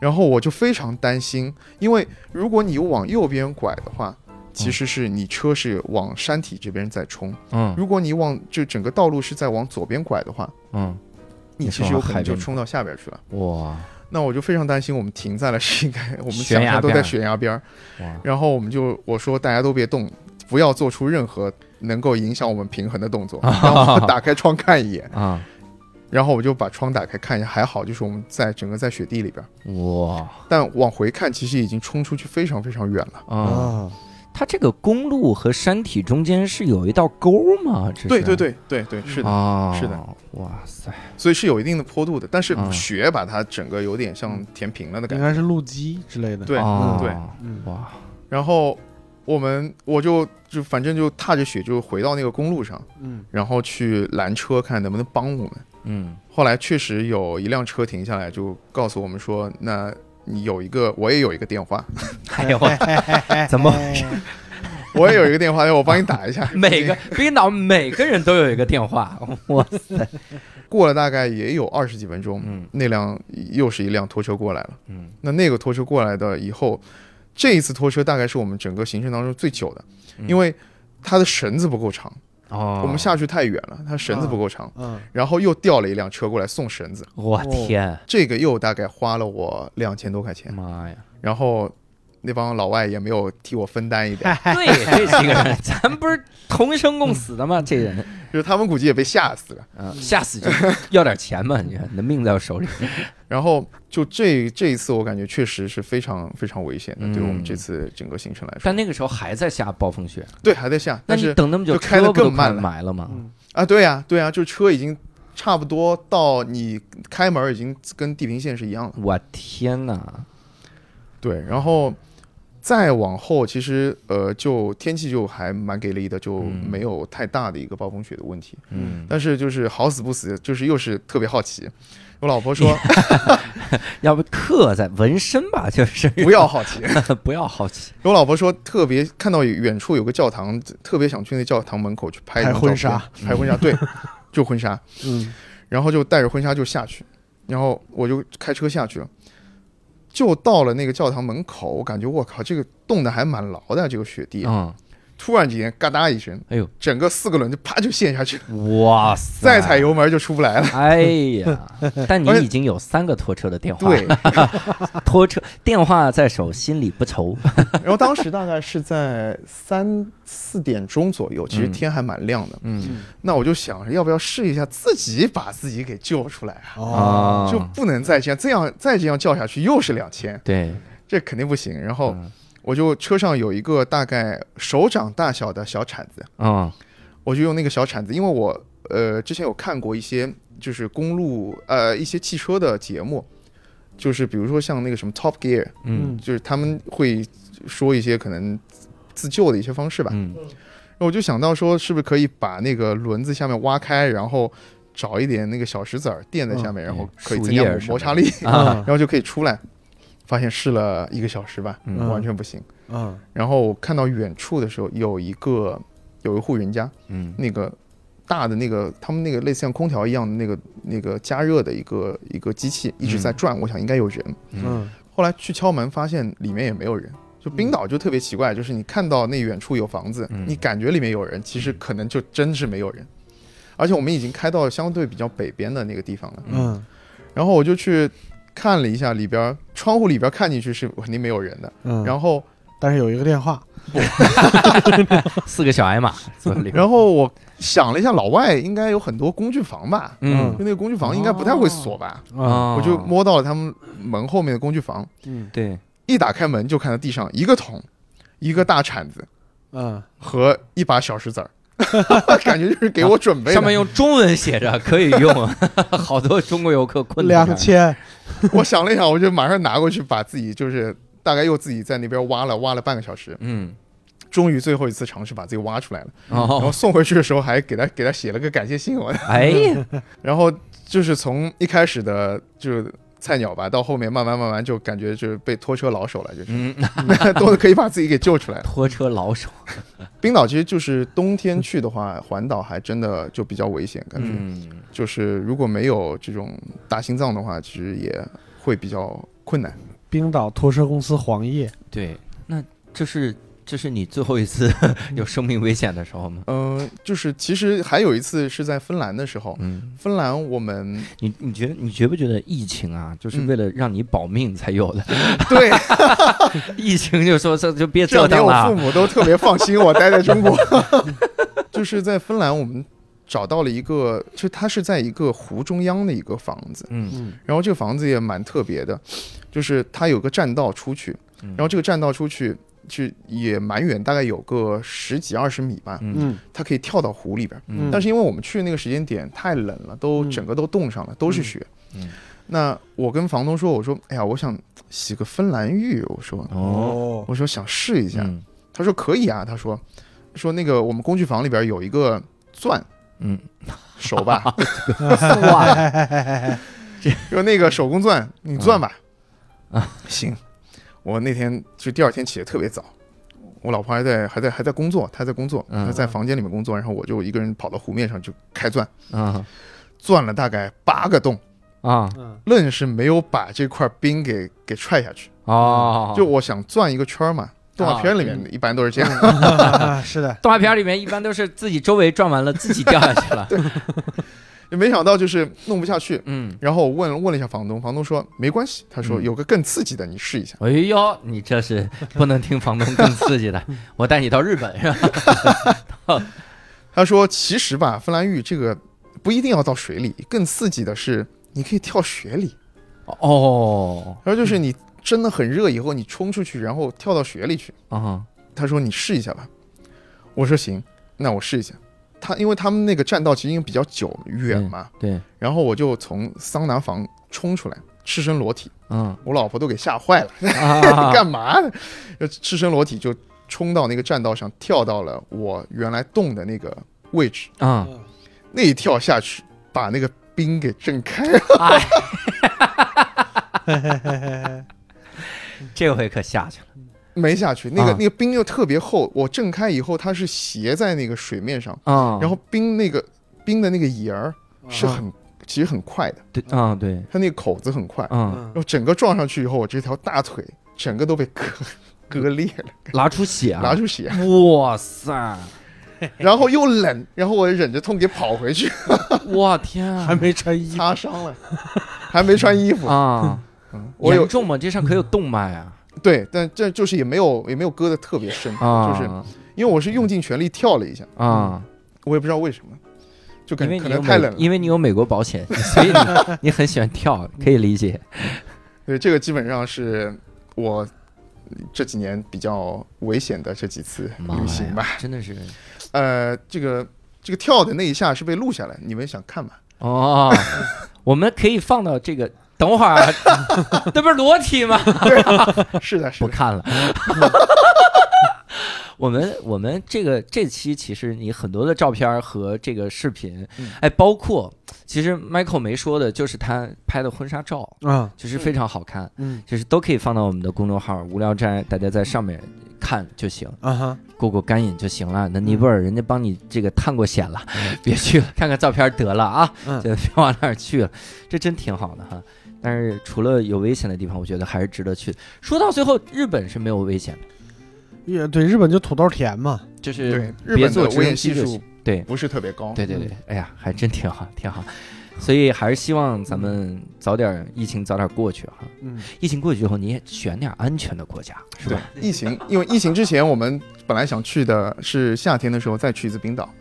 然后我就非常担心，因为如果你往右边拐的话，其实是你车是往山体这边在冲；嗯。如果你往就整个道路是在往左边拐的话，嗯。你其实有可能就冲到下边去了。哇。那我就非常担心，我们停在了是应该我们悬崖想象都在悬崖边儿，哇。然后我们就我说大家都别动，不要做出任何能够影响我们平衡的动作，然后我打开窗看一眼。啊然后我就把窗打开看一下，还好，就是我们在整个在雪地里边，哇。但往回看，其实已经冲出去非常非常远了。啊！啊。它这个公路和山体中间是有一道沟吗？这是。对对对对对，是的，啊，是的，哇塞，所以是有一定的坡度的，但是嗯。雪把它整个有点像填平了的感觉。应该是路基之类的。对啊。对。嗯。哇，然后我们我就就反正就踏着雪就回到那个公路上，嗯然后去拦车看能不能帮我们。嗯后来确实有一辆车停下来，就告诉我们说，那你有一个，我也有一个电话，还有 怎么回事？我也有一个电话，要我帮你打一下。每个冰岛每个人都有一个电话，哇塞，过了大概也有二十几分钟，嗯那辆又是一辆拖车过来了。嗯那那个拖车过来的以后，这一次拖车大概是我们整个行程当中最久的，嗯。因为它的绳子不够长，哦，我们下去太远了，它绳子不够长，嗯。然后又调了一辆车过来送绳子，我天，这个又大概花了我两千多块钱，妈呀！然后那帮老外也没有替我分担一点，对，这几个人，咱不是同生共死的吗？这人，就是他们估计也被吓死了。嗯，吓死就要点钱嘛，你看你的命在我手里。然后就这这一次，我感觉确实是非常非常危险的，嗯对我们这次整个行程来说。但那个时候还在下暴风雪，对，还在下，那你但是等那么久，就开得更慢了埋了吗？嗯啊，对呀、对呀、就车已经差不多到你开门已经跟地平线是一样的。我天哪！对，然后再往后，其实呃，就天气就还蛮给力的，就嗯。没有太大的一个暴风雪的问题。嗯，但是就是好死不死，就是又是特别好奇。我老婆说 要不刻在纹身吧，就是。不要好奇，不要好奇。我老婆说特别看到远处有个教堂，特别想去那教堂门口去拍拍婚纱，拍婚纱，对，就婚纱。嗯。然后就带着婚纱就下去，然后我就开车下去了，就到了那个教堂门口，我感觉我靠，这个冻得还蛮牢的，这个雪地。嗯突然之间嘎哒一声，哎呦，整个四个轮就啪就陷下去，哇塞！再踩油门就出不来了。哎呀！但你已经有三个拖车的电话，对，拖车电话在手，心里不愁。然后当时大概是在三四点钟左右，其实嗯天还蛮亮的。嗯那我就想着要不要试一下自己把自己给救出来啊？哦，就不能再这样，这样再这样叫下去又是两千，对，这肯定不行。然后嗯我就车上有一个大概手掌大小的小铲子，啊。我就用那个小铲子，因为我呃之前有看过一些就是公路呃一些汽车的节目，就是比如说像那个什么 Top Gear，嗯。就是他们会说一些可能自救的一些方式吧。嗯。然后我就想到说，是不是可以把那个轮子下面挖开，然后找一点那个小石子儿垫在下面，然后可以增加摩擦力，啊。然后就可以出来。发现试了一个小时吧，嗯完全不行。嗯然后我看到远处的时候，有一个有一户人家，嗯那个大的那个他们那个类似像空调一样的那个那个加热的一个一个机器一直在转，我想应该有人。嗯后来去敲门，发现里面也没有人。就冰岛就特别奇怪，就是你看到那远处有房子，嗯你感觉里面有人，其实可能就真是没有人。而且我们已经开到相对比较北边的那个地方了，嗯然后我就去看了一下里边窗户里边看进去是肯定没有人的，嗯，然后但是有一个电话，四个小矮马。然后我想了一下，老外应该有很多工具房吧，嗯。就那个工具房应该不太会锁吧，啊啊我就摸到了他们门后面的工具房，嗯。对，一打开门就看到地上一个桶，一个大铲子嗯。和一把小石子儿，感觉就是给我准备的。上面用中文写着 可以用，好多中国游客困难。两千，我想了一想，我就马上拿过去，把自己就是大概又自己在那边挖了挖了半个小时，嗯终于最后一次尝试把自己挖出来了。然后哦，送回去的时候还给他给他写了个感谢信，我。哎呀，然后就是从一开始的就菜鸟吧，到后面慢慢慢慢就感觉就是被拖车老手了，就是嗯，都可以把自己给救出来。拖车老手，冰岛其实就是冬天去的话，环岛还真的就比较危险，感觉。嗯就是如果没有这种大心脏的话，其实也会比较困难。冰岛拖车公司黄页，对，那这是这是你最后一次 有生命危险的时候吗？嗯、就是其实还有一次是在芬兰的时候，嗯，芬兰我们你你觉得你觉不觉得疫情啊，就是嗯为了让你保命才有的？对 疫情就说这就别折腾了我父。母都特别放心我待在中国。就是在芬兰，我们找到了一个，就它是在一个湖中央的一个房子，嗯嗯然后这个房子也蛮特别的，就是它有个栈道出去，嗯然后这个栈道出去。去也蛮远，大概有个十几二十米吧，嗯。嗯。它可以跳到湖里边。嗯。但是因为我们去的那个时间点太冷了，都嗯整个都冻上了，都是雪。嗯。那我跟房东说，我说，哎呀，我想洗个芬兰浴，我说，哦，我说想试一下。嗯。他说可以啊，他说说那个我们工具房里边有一个钻。嗯，手吧，哇，说那个手工钻，你钻吧。啊，行。我那天就第二天起得特别早，我老婆还在还在还在工作，她在工作，嗯。她在房间里面工作，然后我就一个人跑到湖面上就开钻，啊。钻了大概八个洞，啊。嗯。愣是没有把这块冰给给踹下去。哦，就我想钻一个圈嘛，动画片里面一般都是这样。啊 是的，动画片里面一般都是自己周围转完了，自己掉下去了。也没想到就是弄不下去。嗯，然后我问问了一下房东，房东说没关系，他说嗯有个更刺激的，你试一下。哎呦，你这是不能听房东更刺激的，我带你到日本是吧？他说其实吧，芬兰浴这个不一定要到水里，更刺激的是你可以跳雪里。哦，然后就是你真的很热以后，你冲出去，然后跳到雪里去。啊，他说你试一下吧，我说行，那我试一下。他因为他们那个栈道其实因为比较久远嘛，对，然后我就从桑拿房冲出来，赤身裸体，嗯。我老婆都给吓坏了，啊，干嘛？呢？就赤身裸体就冲到那个栈道上，跳到了我原来洞的那个位置，啊，那一跳下去，把那个冰给震开了。哎，这回可下去了。没下去，那个、啊那个冰又特别厚，我震开以后，它是斜在那个水面上，啊，然后冰那个冰的那个沿儿是很、其实很快的，对啊，对，它那个口子很快，嗯，嗯然后整个撞上去以后，我这条大腿整个都被割割裂了，拉出血啊！拿出血，哇塞！然后又冷，然后我忍着痛给跑回去，哇天啊！还没穿衣服，擦伤了，还没穿衣服。啊，嗯我有严重吗？这上可有动脉啊！对，但这就是也没有也没有割的特别深，啊，就是因为我是用尽全力跳了一下，啊，我也不知道为什么，就感觉可能太冷了。因为你有美国保险，所以你你很喜欢跳，可以理解。对，这个基本上是我这几年比较危险的这几次旅行吧。，真的是呃，这个这个跳的那一下是被录下来，你们想看吗？哦，我们可以放到这个。等会儿啊，那不是裸体吗？是的，是的，不看了。我们我们这个这期其实你很多的照片和这个视频嗯，哎，包括其实 Michael 没说的，就是他拍的婚纱照，啊，就是非常好看，嗯就是都可以放到我们的公众号“无聊斋”，大家在上面看就行，啊哈，过过干瘾就行了。那尼泊尔人家帮你这个探过险了，别去了，看看照片得了啊，嗯就别往那儿去了，这真挺好的哈。但是除了有危险的地方，我觉得还是值得去。说到最后，日本是没有危险的，也对，日本就土豆田嘛，就是对，日别本的危做直升险系数机就行。对不是特别高。对对对，哎呀，还真挺好，挺好。所以还是希望咱们早点疫情早点过去哈。嗯，疫情过去之后，你也选点安全的国家，是吧？，疫情，因为疫情之前我们本来想去的是夏天的时候再去一次冰岛，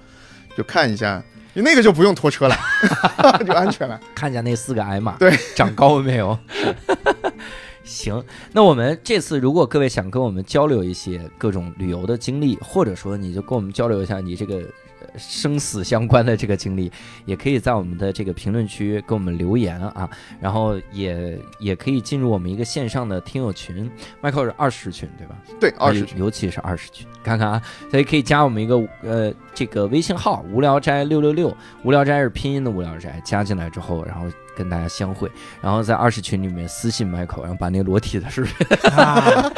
就看一下，那个就不用拖车了，就安全了。看见那四个矮马，对，长高了没有？行，那我们这次如果各位想跟我们交流一些各种旅游的经历，或者说你就跟我们交流一下你这个呃生死相关的这个经历，也可以在我们的这个评论区给我们留言啊，然后也也可以进入我们一个线上的听友群，Michael 是二十群对吧？对，二十群，尤其是二十群，看看啊，所以可以加我们一个呃这个微信号“无聊斋六六六”，无聊斋是拼音的无聊斋，加进来之后，然后跟大家相会，然后在二十群里面私信 Michael，然后把那裸体的视频啊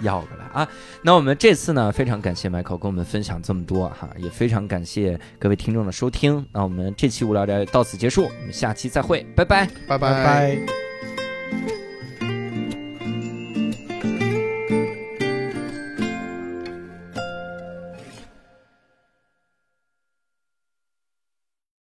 要过来啊。那我们这次呢，非常感谢 Michael 跟我们分享这么多哈，也非常感谢各位听众的收听。那我们这期无聊斋到此结束，我们下期再会，拜拜。拜拜拜。